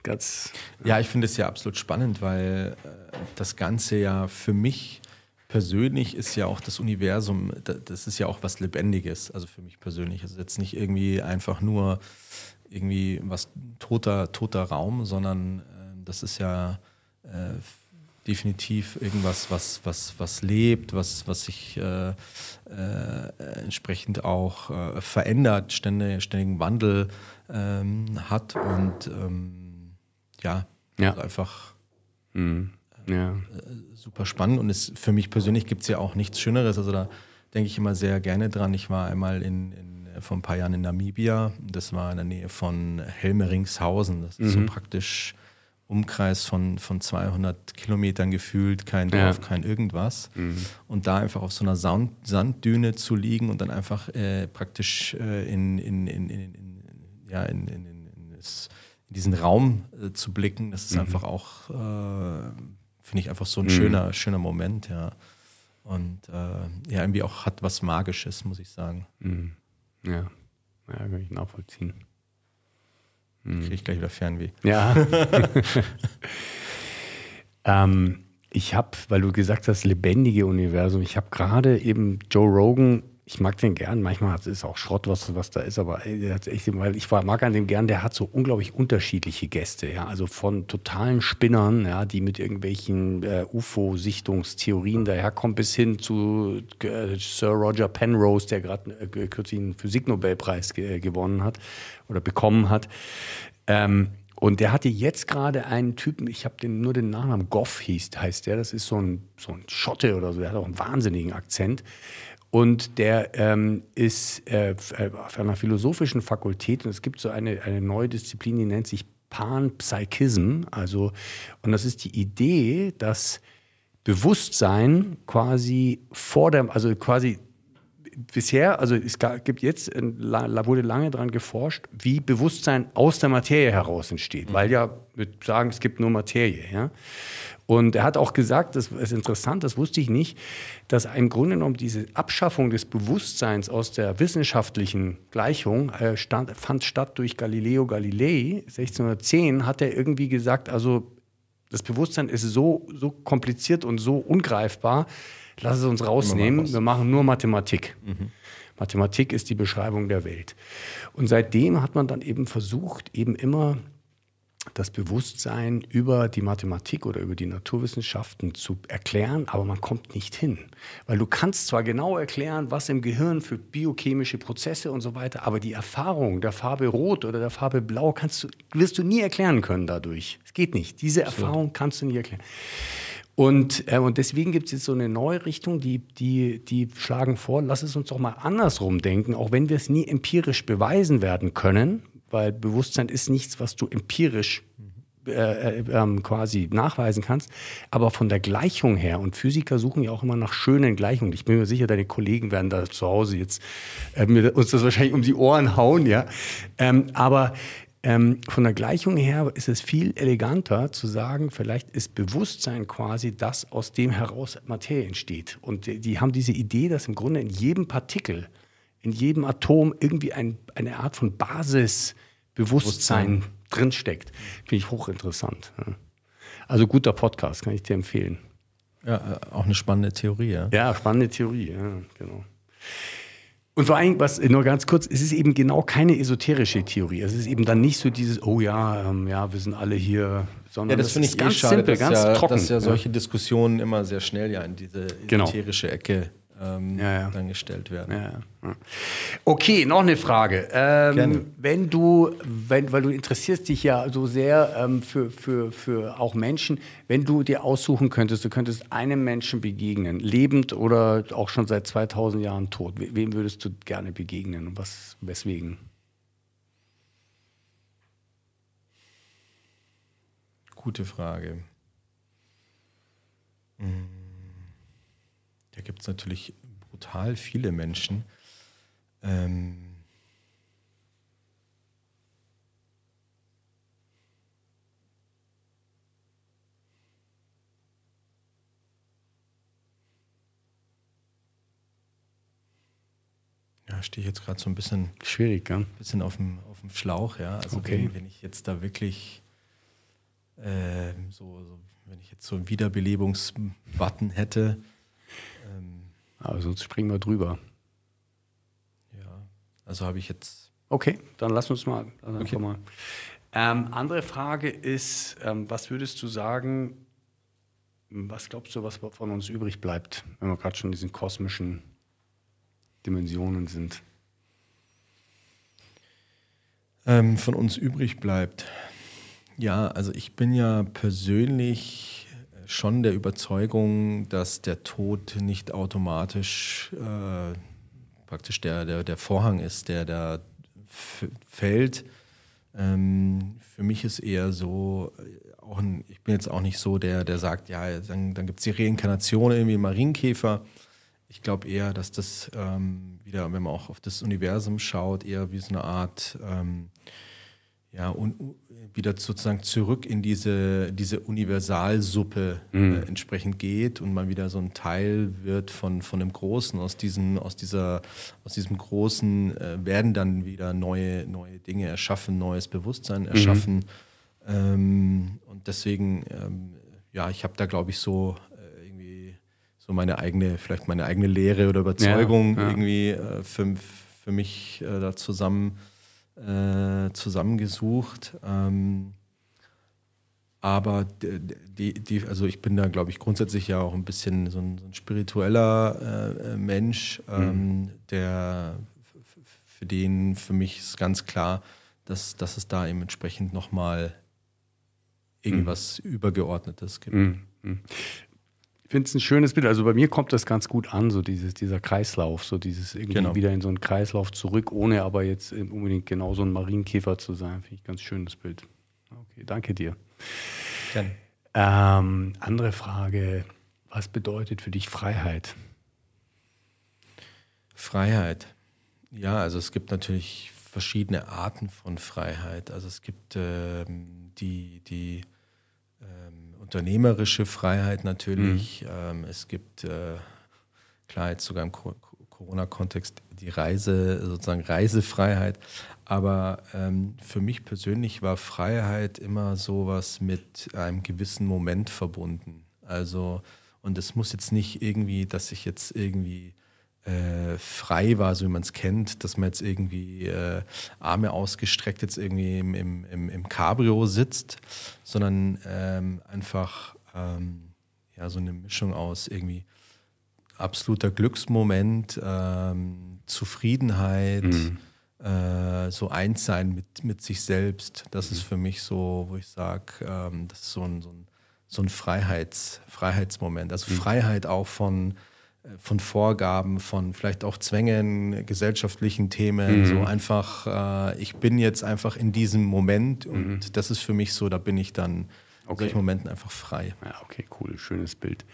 ganz. Ja, ich finde es ja absolut spannend, weil äh, das Ganze ja für mich persönlich ist ja auch das Universum, das ist ja auch was Lebendiges, also für mich persönlich. Es ist jetzt nicht irgendwie einfach nur irgendwie was toter, toter Raum, sondern äh, das ist ja äh, definitiv irgendwas, was, was, was lebt, was, was sich äh, äh, entsprechend auch äh, verändert, ständig, ständigen Wandel ähm, hat und ähm, ja, ja. Also einfach mhm. ja. Äh, super spannend. Und es, für mich persönlich gibt es ja auch nichts Schöneres. Also da denke ich immer sehr gerne dran. Ich war einmal in, in, vor ein paar Jahren in Namibia. Das war in der Nähe von Helmeringshausen. Das ist mhm. so praktisch Umkreis von, von 200 Kilometern gefühlt, kein Dorf, ja. kein irgendwas. Mhm. Und da einfach auf so einer Sand, Sanddüne zu liegen und dann einfach äh, praktisch äh, in, in, in, in, ja, in, in, in das in diesen Raum äh, zu blicken, das ist mhm. einfach auch, äh, finde ich einfach so ein mhm. schöner, schöner Moment, ja. Und äh, ja, irgendwie auch hat was Magisches, muss ich sagen. Mhm. Ja, ja, kann ich nachvollziehen. Mhm. Kriege ich gleich wieder Fernweh. Ja. ähm, ich habe, weil du gesagt hast, lebendige Universum, ich habe gerade eben Joe Rogan ich mag den gern. Manchmal ist es auch Schrott, was, was da ist, aber echt, weil ich mag an dem gern, der hat so unglaublich unterschiedliche Gäste. Ja? Also von totalen Spinnern, ja, die mit irgendwelchen äh, UFO-Sichtungstheorien daherkommen, bis hin zu äh, Sir Roger Penrose, der gerade äh, kürzlich einen Physiknobelpreis ge gewonnen hat oder bekommen hat. Ähm, Und der hatte jetzt gerade einen Typen, ich habe den, nur den Nachnamen Goff hieß, heißt der, das ist so ein, so ein Schotte oder so, der hat auch einen wahnsinnigen Akzent. Und der ähm, ist äh, äh auf einer philosophischen Fakultät und es gibt so eine, eine neue Disziplin, die nennt sich Panpsychism. Also, und das ist die Idee, dass Bewusstsein quasi vor dem, also quasi bisher, also es gibt jetzt, wurde lange daran geforscht, wie Bewusstsein aus der Materie heraus entsteht, mhm. weil ja wir sagen, es gibt nur Materie. Ja? Und er hat auch gesagt, das ist interessant, das wusste ich nicht, dass im Grunde genommen diese Abschaffung des Bewusstseins aus der wissenschaftlichen Gleichung äh, stand, fand statt durch Galileo Galilei. 1610 hat er irgendwie gesagt, also das Bewusstsein ist so, so kompliziert und so ungreifbar, lass es uns rausnehmen, wir machen nur Mathematik. Mhm. Mathematik ist die Beschreibung der Welt. Und seitdem hat man dann eben versucht, eben immer das Bewusstsein über die Mathematik oder über die Naturwissenschaften zu erklären, aber man kommt nicht hin. Weil du kannst zwar genau erklären, was im Gehirn für biochemische Prozesse und so weiter, aber die Erfahrung der Farbe Rot oder der Farbe Blau kannst du, wirst du nie erklären können dadurch. Es geht nicht. Diese Erfahrung kannst du nie erklären. Und, äh, und deswegen gibt es jetzt so eine neue Richtung, die, die, die schlagen vor, lass es uns doch mal andersrum denken, auch wenn wir es nie empirisch beweisen werden können, weil Bewusstsein ist nichts, was du empirisch äh, äh, ähm, quasi nachweisen kannst. Aber von der Gleichung her, und Physiker suchen ja auch immer nach schönen Gleichungen. Ich bin mir sicher, deine Kollegen werden da zu Hause jetzt äh, uns das wahrscheinlich um die Ohren hauen, ja. Ähm, aber ähm, von der Gleichung her ist es viel eleganter zu sagen, vielleicht ist Bewusstsein quasi das, aus dem heraus Materie entsteht. Und die, die haben diese Idee, dass im Grunde in jedem Partikel in jedem Atom irgendwie ein, eine Art von Basisbewusstsein drinsteckt. Finde ich hochinteressant. Also guter Podcast, kann ich dir empfehlen. Ja, äh, auch eine spannende Theorie. Ja, ja spannende Theorie, ja, genau. Und vor allem, was nur ganz kurz, es ist eben genau keine esoterische Theorie. Es ist eben dann nicht so dieses, oh ja, ähm, ja, wir sind alle hier, sondern ja, das, das finde ich ganz eh schade, simpel, ganz ja, trocken. Dass ja solche Diskussionen immer sehr schnell ja in diese genau. esoterische genau. Ecke ähm, ja, ja. dann gestellt werden. Ja, okay, noch eine Frage. Ähm, wenn du, wenn, weil du interessierst dich ja so sehr ähm, für, für, für auch Menschen, wenn du dir aussuchen könntest, du könntest einem Menschen begegnen, lebend oder auch schon seit 2000 Jahren tot, wem würdest du gerne begegnen und was, weswegen? Gute Frage. Hm. Da gibt es natürlich brutal viele Menschen. Ähm, Ja, stehe ich jetzt gerade so ein bisschen schwierig, ja? bisschen auf dem, auf dem Schlauch, ja. Also okay. wenn, wenn ich jetzt da wirklich äh, so, so, wenn ich jetzt so einen Wiederbelebungsbutton hätte, ähm, Aber sonst springen wir drüber. Ja, also habe ich jetzt. Okay, dann lass uns mal. Also okay. mal. Ähm, andere Frage ist, ähm, was würdest du sagen, was glaubst du, was von uns übrig bleibt, wenn wir gerade schon in diesen kosmischen Dimensionen sind? Ähm, von uns übrig bleibt. Ja, also ich bin ja persönlich schon der Überzeugung, dass der Tod nicht automatisch äh, praktisch der, der, der Vorhang ist, der da fällt. Ähm, für mich ist eher so, äh, auch ein, ich bin jetzt auch nicht so der, der sagt, ja, dann, dann gibt es die Reinkarnation irgendwie im Marienkäfer. Ich glaube eher, dass das ähm, wieder, wenn man auch auf das Universum schaut, eher wie so eine Art ähm, ja, und wieder sozusagen zurück in diese, diese Universalsuppe mhm. äh, entsprechend geht und man wieder so ein Teil wird von, von dem Großen. Aus, diesen, aus, dieser, aus diesem Großen äh, werden dann wieder neue, neue Dinge erschaffen, neues Bewusstsein mhm. erschaffen. Mhm. Ähm, und deswegen, ähm, ja, ich habe da, glaube ich, so äh, irgendwie so meine eigene, vielleicht meine eigene Lehre oder Überzeugung ja, ja. irgendwie äh, für, für mich äh, da zusammen äh, zusammengesucht. Ähm, aber die, die, also ich bin da, glaube ich, grundsätzlich ja auch ein bisschen so ein, so ein spiritueller äh, Mensch, ähm, mhm. der für den, für mich ist ganz klar, dass, dass es da eben entsprechend nochmal irgendwas mhm. Übergeordnetes gibt. Mhm. Ich finde es ein schönes Bild. Also bei mir kommt das ganz gut an, so dieses, dieser Kreislauf, so dieses irgendwie genau. wieder in so einen Kreislauf zurück, ohne aber jetzt unbedingt genau so ein Marienkäfer zu sein. Finde ich ganz schönes Bild. Okay, danke dir. Gerne. Ähm, andere Frage. Was bedeutet für dich Freiheit? Freiheit. Ja, also es gibt natürlich verschiedene Arten von Freiheit. Also es gibt ähm, die, die ähm, unternehmerische Freiheit natürlich. Mhm. Ähm, es gibt, äh, klar, jetzt sogar im Corona-Kontext die Reise, sozusagen Reisefreiheit. Aber ähm, für mich persönlich war Freiheit immer sowas mit einem gewissen Moment verbunden. Also, und es muss jetzt nicht irgendwie, dass ich jetzt irgendwie äh, frei war, so wie man es kennt, dass man jetzt irgendwie äh, Arme ausgestreckt jetzt irgendwie im, im, im Cabrio sitzt, sondern ähm, einfach ähm, ja, so eine Mischung aus irgendwie absoluter Glücksmoment, ähm, Zufriedenheit, mhm. äh, so eins sein mit, mit sich selbst. Das mhm. ist für mich so, wo ich sage, ähm, das ist so ein, so ein, so ein Freiheits, Freiheitsmoment. Also mhm. Freiheit auch von von Vorgaben, von vielleicht auch Zwängen, gesellschaftlichen Themen. Mhm. So einfach, äh, ich bin jetzt einfach in diesem Moment und mhm. das ist für mich so, da bin ich dann okay. in solchen Momenten einfach frei. Ja, okay, cool, schönes Bild.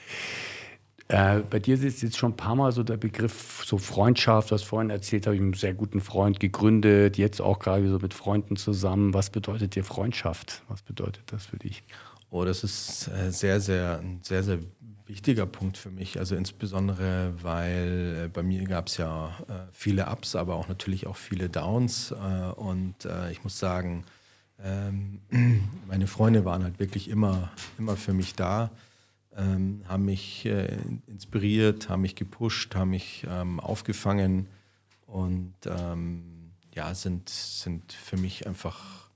Äh, bei dir ist jetzt schon ein paar Mal so der Begriff so Freundschaft, was vorhin erzählt habe, ich einen sehr guten Freund gegründet, jetzt auch gerade so mit Freunden zusammen. Was bedeutet dir Freundschaft? Was bedeutet das für dich? Oh, das ist äh, sehr, sehr, ein sehr, sehr wichtiger Punkt für mich. Also insbesondere, weil äh, bei mir gab es ja äh, viele Ups, aber auch natürlich auch viele Downs. Äh, und äh, ich muss sagen, ähm, meine Freunde waren halt wirklich immer, immer für mich da, ähm, haben mich äh, inspiriert, haben mich gepusht, haben mich ähm, aufgefangen und ähm, ja, sind, sind für mich einfach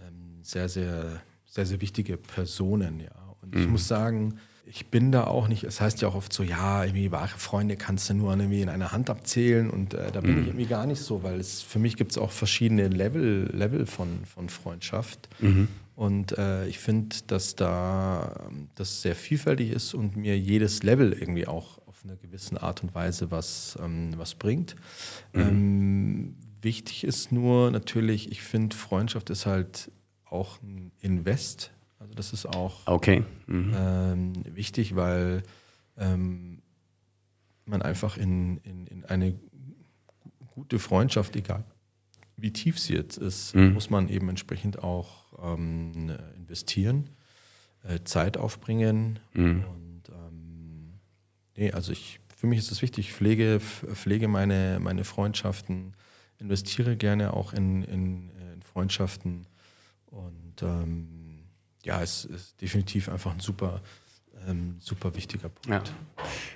ähm, sehr, sehr, sehr, sehr wichtige Personen, ja. Und mhm. ich muss sagen, ich bin da auch nicht, es heißt ja auch oft so, ja, irgendwie wahre Freunde kannst du nur irgendwie in einer Hand abzählen und äh, da bin mhm. ich irgendwie gar nicht so, weil es für mich gibt es auch verschiedene Level, Level von, von Freundschaft. Mhm. Und äh, ich finde, dass da das sehr vielfältig ist und mir jedes Level irgendwie auch auf eine gewisse Art und Weise was, ähm, was bringt. Mhm. Ähm, wichtig ist nur natürlich, ich finde, Freundschaft ist halt auch ein Invest also das ist auch okay. mhm. ähm, wichtig, weil ähm, man einfach in, in, in, eine gute Freundschaft, egal wie tief sie jetzt ist, mhm. muss man eben entsprechend auch ähm, investieren, äh, Zeit aufbringen. Mhm. Und ähm, nee, also ich, für mich ist es wichtig, ich pflege, pflege meine, meine Freundschaften, investiere gerne auch in, in, in Freundschaften und ähm, ja, es ist definitiv einfach ein super, ähm, super wichtiger Punkt. Ja.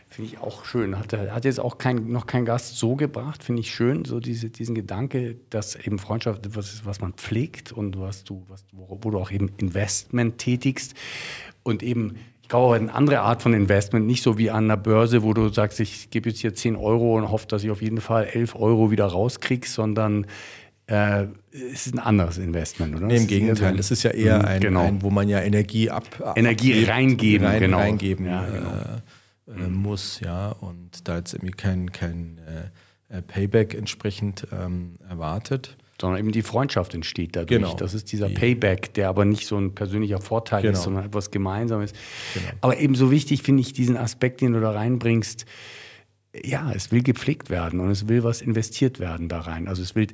Finde ich auch schön. Hat, hat jetzt auch kein, noch kein Gast so gebracht, finde ich schön, so diese, diesen Gedanke, dass eben Freundschaft etwas ist, was man pflegt und was du, was, wo, wo du auch eben Investment tätigst und eben ich glaube, eine andere Art von Investment, nicht so wie an der Börse, wo du sagst, ich gebe jetzt hier 10 Euro und hoffe, dass ich auf jeden Fall 11 Euro wieder rauskriege, sondern äh, es ist ein anderes Investment, oder? Nee, Im Gegenteil, es ist ja eher mhm, ein, genau. ein, wo man ja Energie ab, Energie abgeht, reingeben, rein, genau. reingeben ja, genau. äh, äh, muss, ja, und da jetzt irgendwie kein, kein äh, Payback entsprechend ähm, erwartet. Sondern eben die Freundschaft entsteht dadurch. Genau. Das ist dieser Payback, der aber nicht so ein persönlicher Vorteil genau. ist, sondern etwas Gemeinsames. Genau. Aber ebenso wichtig finde ich diesen Aspekt, den du da reinbringst, ja, es will gepflegt werden und es will was investiert werden da rein. Also es will,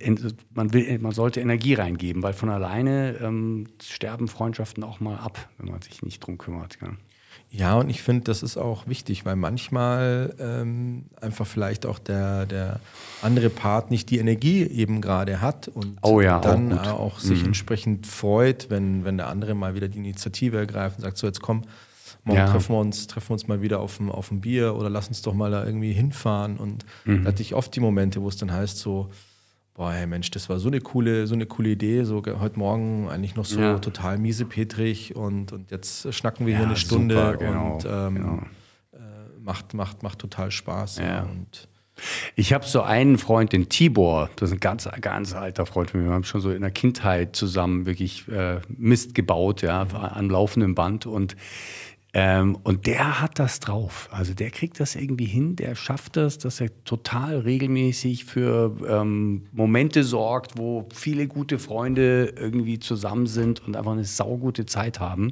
man will, man sollte Energie reingeben, weil von alleine ähm, sterben Freundschaften auch mal ab, wenn man sich nicht drum kümmert. Ja. Ja, und ich finde, das ist auch wichtig, weil manchmal ähm, einfach vielleicht auch der, der andere Part nicht die Energie eben gerade hat und oh ja, dann auch, auch sich mhm. entsprechend freut, wenn, wenn der andere mal wieder die Initiative ergreift und sagt, so jetzt komm, morgen ja. treffen, wir uns, treffen wir uns mal wieder auf ein, auf ein Bier oder lass uns doch mal da irgendwie hinfahren. Und mhm. da hatte ich oft die Momente, wo es dann heißt so, boah, hey Mensch, das war so eine coole, so eine coole Idee, so heute Morgen eigentlich noch so ja. total miesepetrig und, und jetzt schnacken wir ja, hier eine Stunde super, genau, und ähm, genau. Äh, macht, macht, macht total Spaß. Ja. Und Ich habe so einen Freund, den Tibor, das ist ein ganz, ganz alter Freund von mir. Wir haben schon so in der Kindheit zusammen wirklich äh, Mist gebaut, ja, am laufenden Band. Und ähm, und der hat das drauf. Also der kriegt das irgendwie hin, der schafft das, dass er total regelmäßig für ähm, Momente sorgt, wo viele gute Freunde irgendwie zusammen sind und einfach eine saugute Zeit haben.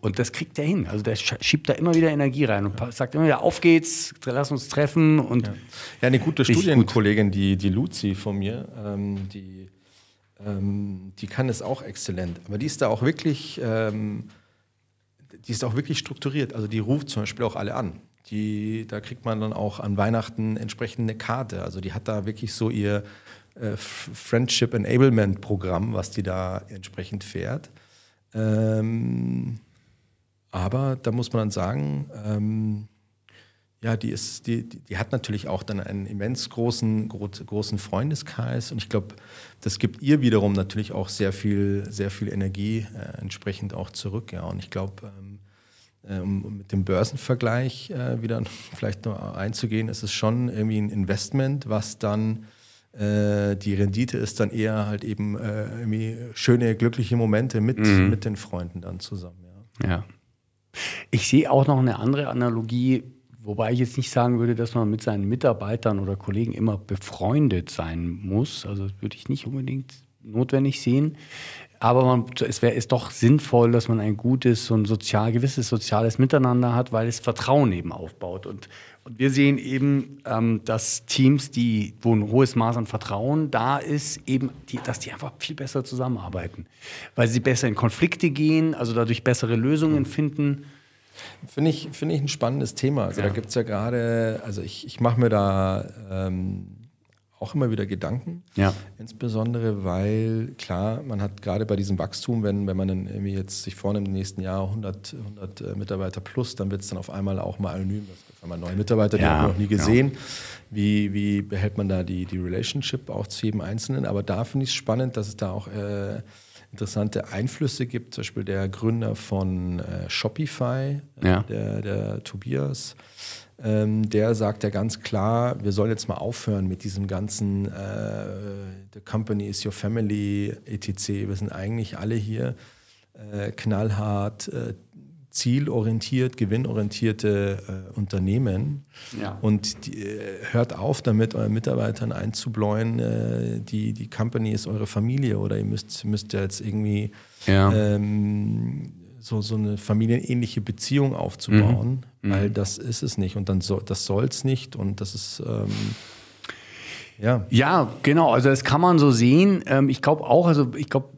Und das kriegt er hin. Also der schiebt da immer wieder Energie rein und sagt immer wieder, auf geht's, lass uns treffen. Und ja. ja eine gute Studienkollegin, die, die Luzi von mir, ähm, die, ähm, die kann es auch exzellent. Aber die ist da auch wirklich ähm, die ist auch wirklich strukturiert. Also die ruft zum Beispiel auch alle an. Die, da kriegt man dann auch an Weihnachten entsprechend eine Karte. Also die hat da wirklich so ihr äh, Friendship Enablement Programm, was die da entsprechend fährt. Ähm, aber da muss man dann sagen, ähm, ja, die, ist, die, die hat natürlich auch dann einen immens großen, großen Freundeskreis und ich glaube, das gibt ihr wiederum natürlich auch sehr viel, sehr viel Energie äh, entsprechend auch zurück. Ja. Und ich glaube, ähm, äh, um mit dem Börsenvergleich äh, wieder vielleicht noch einzugehen, ist es schon irgendwie ein Investment, was dann äh, die Rendite ist dann eher halt eben äh, irgendwie schöne, glückliche Momente mit, mhm. mit den Freunden dann zusammen. Ja. ja. Ich sehe auch noch eine andere Analogie Wobei ich jetzt nicht sagen würde, dass man mit seinen Mitarbeitern oder Kollegen immer befreundet sein muss. Also das würde ich nicht unbedingt notwendig sehen. Aber man, es wäre ist doch sinnvoll, dass man ein gutes und sozial, gewisses soziales Miteinander hat, weil es Vertrauen eben aufbaut. Und, und wir sehen eben, ähm, dass Teams, die, wo ein hohes Maß an Vertrauen da ist, eben, die, dass die einfach viel besser zusammenarbeiten. Weil sie besser in Konflikte gehen, also dadurch bessere Lösungen finden. Finde ich, find ich ein spannendes Thema. Also ja. da gibt es ja gerade, also ich, ich mache mir da ähm, auch immer wieder Gedanken. Ja. Insbesondere, weil klar, man hat gerade bei diesem Wachstum, wenn, wenn man dann irgendwie jetzt sich vornimmt, im nächsten Jahr 100, 100 äh, Mitarbeiter plus, dann wird es dann auf einmal auch mal anonym. Das gibt einmal neue Mitarbeiter, die ja, haben wir noch nie gesehen. Ja. Wie, wie behält man da die, die Relationship auch zu jedem Einzelnen? Aber da finde ich es spannend, dass es da auch äh, interessante Einflüsse gibt. Zum Beispiel der Gründer von äh, Shopify, äh, der, der Tobias, ähm, der sagt ja ganz klar, wir sollen jetzt mal aufhören mit diesem ganzen äh, The Company is your family, etc. Wir sind eigentlich alle hier äh, knallhart äh, zielorientiert, gewinnorientierte äh, Unternehmen ja. und die, äh, hört auf damit, euren Mitarbeitern einzubläuen, äh, die, die Company ist eure Familie oder ihr müsst, müsst jetzt irgendwie ja. ähm, so, so eine familienähnliche Beziehung aufzubauen, mhm. weil mhm. das ist es nicht und dann so, das soll es nicht und das ist ähm, ja. Ja, genau. Also das kann man so sehen. Ähm, ich glaube auch, also ich glaube,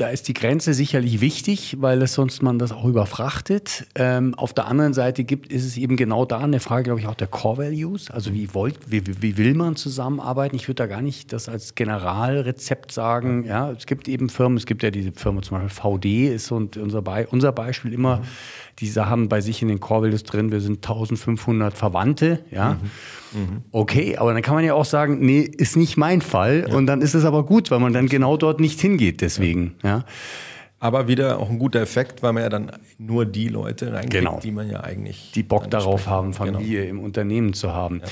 da ist die Grenze sicherlich wichtig, weil es sonst man das auch überfrachtet. Ähm, auf der anderen Seite gibt, ist es eben genau da eine Frage, glaube ich, auch der Core Values. Also wie, wollt, wie, wie will man zusammenarbeiten? Ich würde da gar nicht das als Generalrezept sagen. Ja, es gibt eben Firmen, es gibt ja diese Firma zum Beispiel VD ist und unser, Be unser Beispiel immer. Die haben bei sich in den Core Values drin, wir sind 1500 Verwandte, ja. Mhm. Mhm. Okay, aber dann kann man ja auch sagen, nee, ist nicht mein Fall ja. und dann ist es aber gut, weil man dann genau dort nicht hingeht deswegen, ja. ja. Aber wieder auch ein guter Effekt, weil man ja dann nur die Leute reinkriegt, genau. die man ja eigentlich. Die Bock darauf haben. Familie genau. im Unternehmen zu haben. Ja.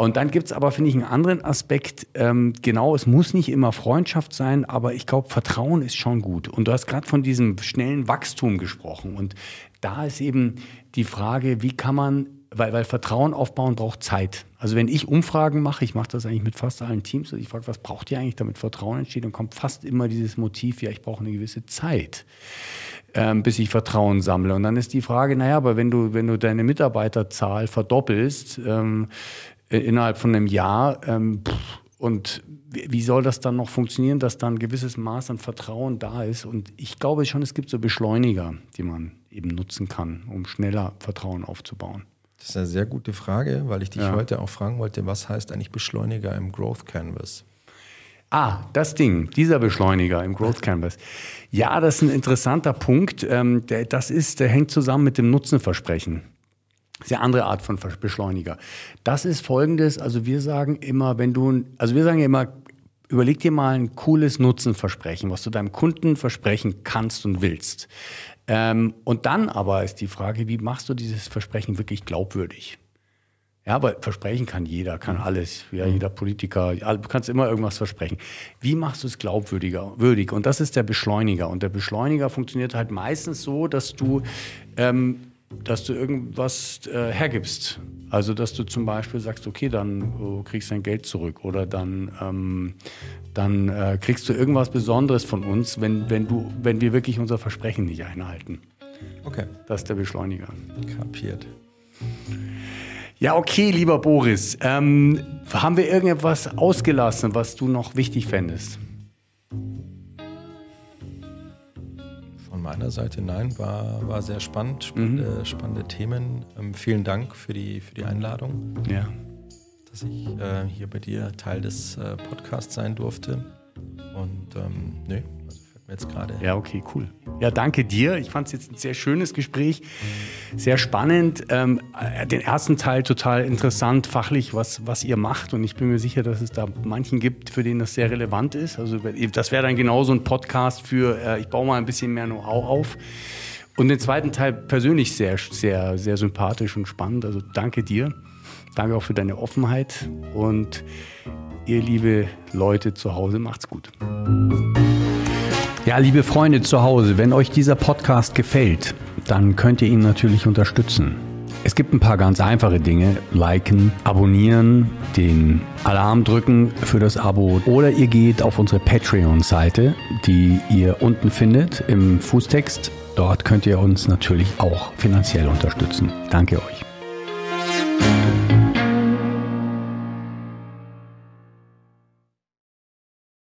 Und dann gibt es aber, finde ich, einen anderen Aspekt. Ähm, genau, es muss nicht immer Freundschaft sein, aber ich glaube, Vertrauen ist schon gut. Und du hast gerade von diesem schnellen Wachstum gesprochen. Und da ist eben die Frage, wie kann man, weil, weil Vertrauen aufbauen braucht Zeit. Also wenn ich Umfragen mache, ich mache das eigentlich mit fast allen Teams, also ich frage, was braucht ihr eigentlich, damit Vertrauen entsteht, und kommt fast immer dieses Motiv, ja, ich brauche eine gewisse Zeit, ähm, bis ich Vertrauen sammle. Und dann ist die Frage, naja, aber wenn du, wenn du deine Mitarbeiterzahl verdoppelst ähm, innerhalb von einem Jahr, ähm, pff, und wie soll das dann noch funktionieren, dass da ein gewisses Maß an Vertrauen da ist? Und ich glaube schon, es gibt so Beschleuniger, die man eben nutzen kann, um schneller Vertrauen aufzubauen. Das ist eine sehr gute Frage, weil ich dich ja. heute auch fragen wollte, was heißt eigentlich Beschleuniger im Growth Canvas? Ah, das Ding, dieser Beschleuniger im Growth Canvas. Ja, das ist ein interessanter Punkt. Ähm, das ist, der hängt zusammen mit dem Nutzenversprechen sehr andere Art von Beschleuniger. Das ist folgendes, also wir sagen immer, wenn du, also wir sagen immer, überleg dir mal ein cooles Nutzenversprechen, was du deinem Kunden versprechen kannst und willst. Ähm, und dann aber ist die Frage, wie machst du dieses Versprechen wirklich glaubwürdig? Ja, aber versprechen kann jeder, kann alles. Ja, jeder Politiker, du kannst immer irgendwas versprechen. Wie machst du es glaubwürdiger, würdig? Und das ist der Beschleuniger. Und der Beschleuniger funktioniert halt meistens so, dass du, ähm, dass du irgendwas äh, hergibst. Also, dass du zum Beispiel sagst, okay, dann oh, kriegst du dein Geld zurück oder dann, ähm, dann äh, kriegst du irgendwas Besonderes von uns, wenn, wenn, du, wenn wir wirklich unser Versprechen nicht einhalten. Okay. Das ist der Beschleuniger. Kapiert. Ja, okay, lieber Boris. Ähm, haben wir irgendetwas ausgelassen, was du noch wichtig fändest? Von meiner Seite nein, war, war sehr spannend, spannende, mhm. spannende Themen. Ähm, vielen Dank für die, für die Einladung. Ja. Dass ich äh, hier bei dir Teil des äh, Podcasts sein durfte. Und ähm, nee, jetzt gerade. Ja, okay, cool. Ja, danke dir. Ich fand es jetzt ein sehr schönes Gespräch, sehr spannend. Ähm, den ersten Teil total interessant, fachlich, was, was ihr macht. Und ich bin mir sicher, dass es da manchen gibt, für denen das sehr relevant ist. Also das wäre dann genauso ein Podcast für, äh, ich baue mal ein bisschen mehr Know-how auf. Und den zweiten Teil persönlich sehr, sehr, sehr sympathisch und spannend. Also danke dir. Danke auch für deine Offenheit. Und ihr liebe Leute zu Hause, macht's gut. Ja, liebe Freunde zu Hause, wenn euch dieser Podcast gefällt, dann könnt ihr ihn natürlich unterstützen. Es gibt ein paar ganz einfache Dinge. Liken, abonnieren, den Alarm drücken für das Abo oder ihr geht auf unsere Patreon-Seite, die ihr unten findet im Fußtext. Dort könnt ihr uns natürlich auch finanziell unterstützen. Danke euch.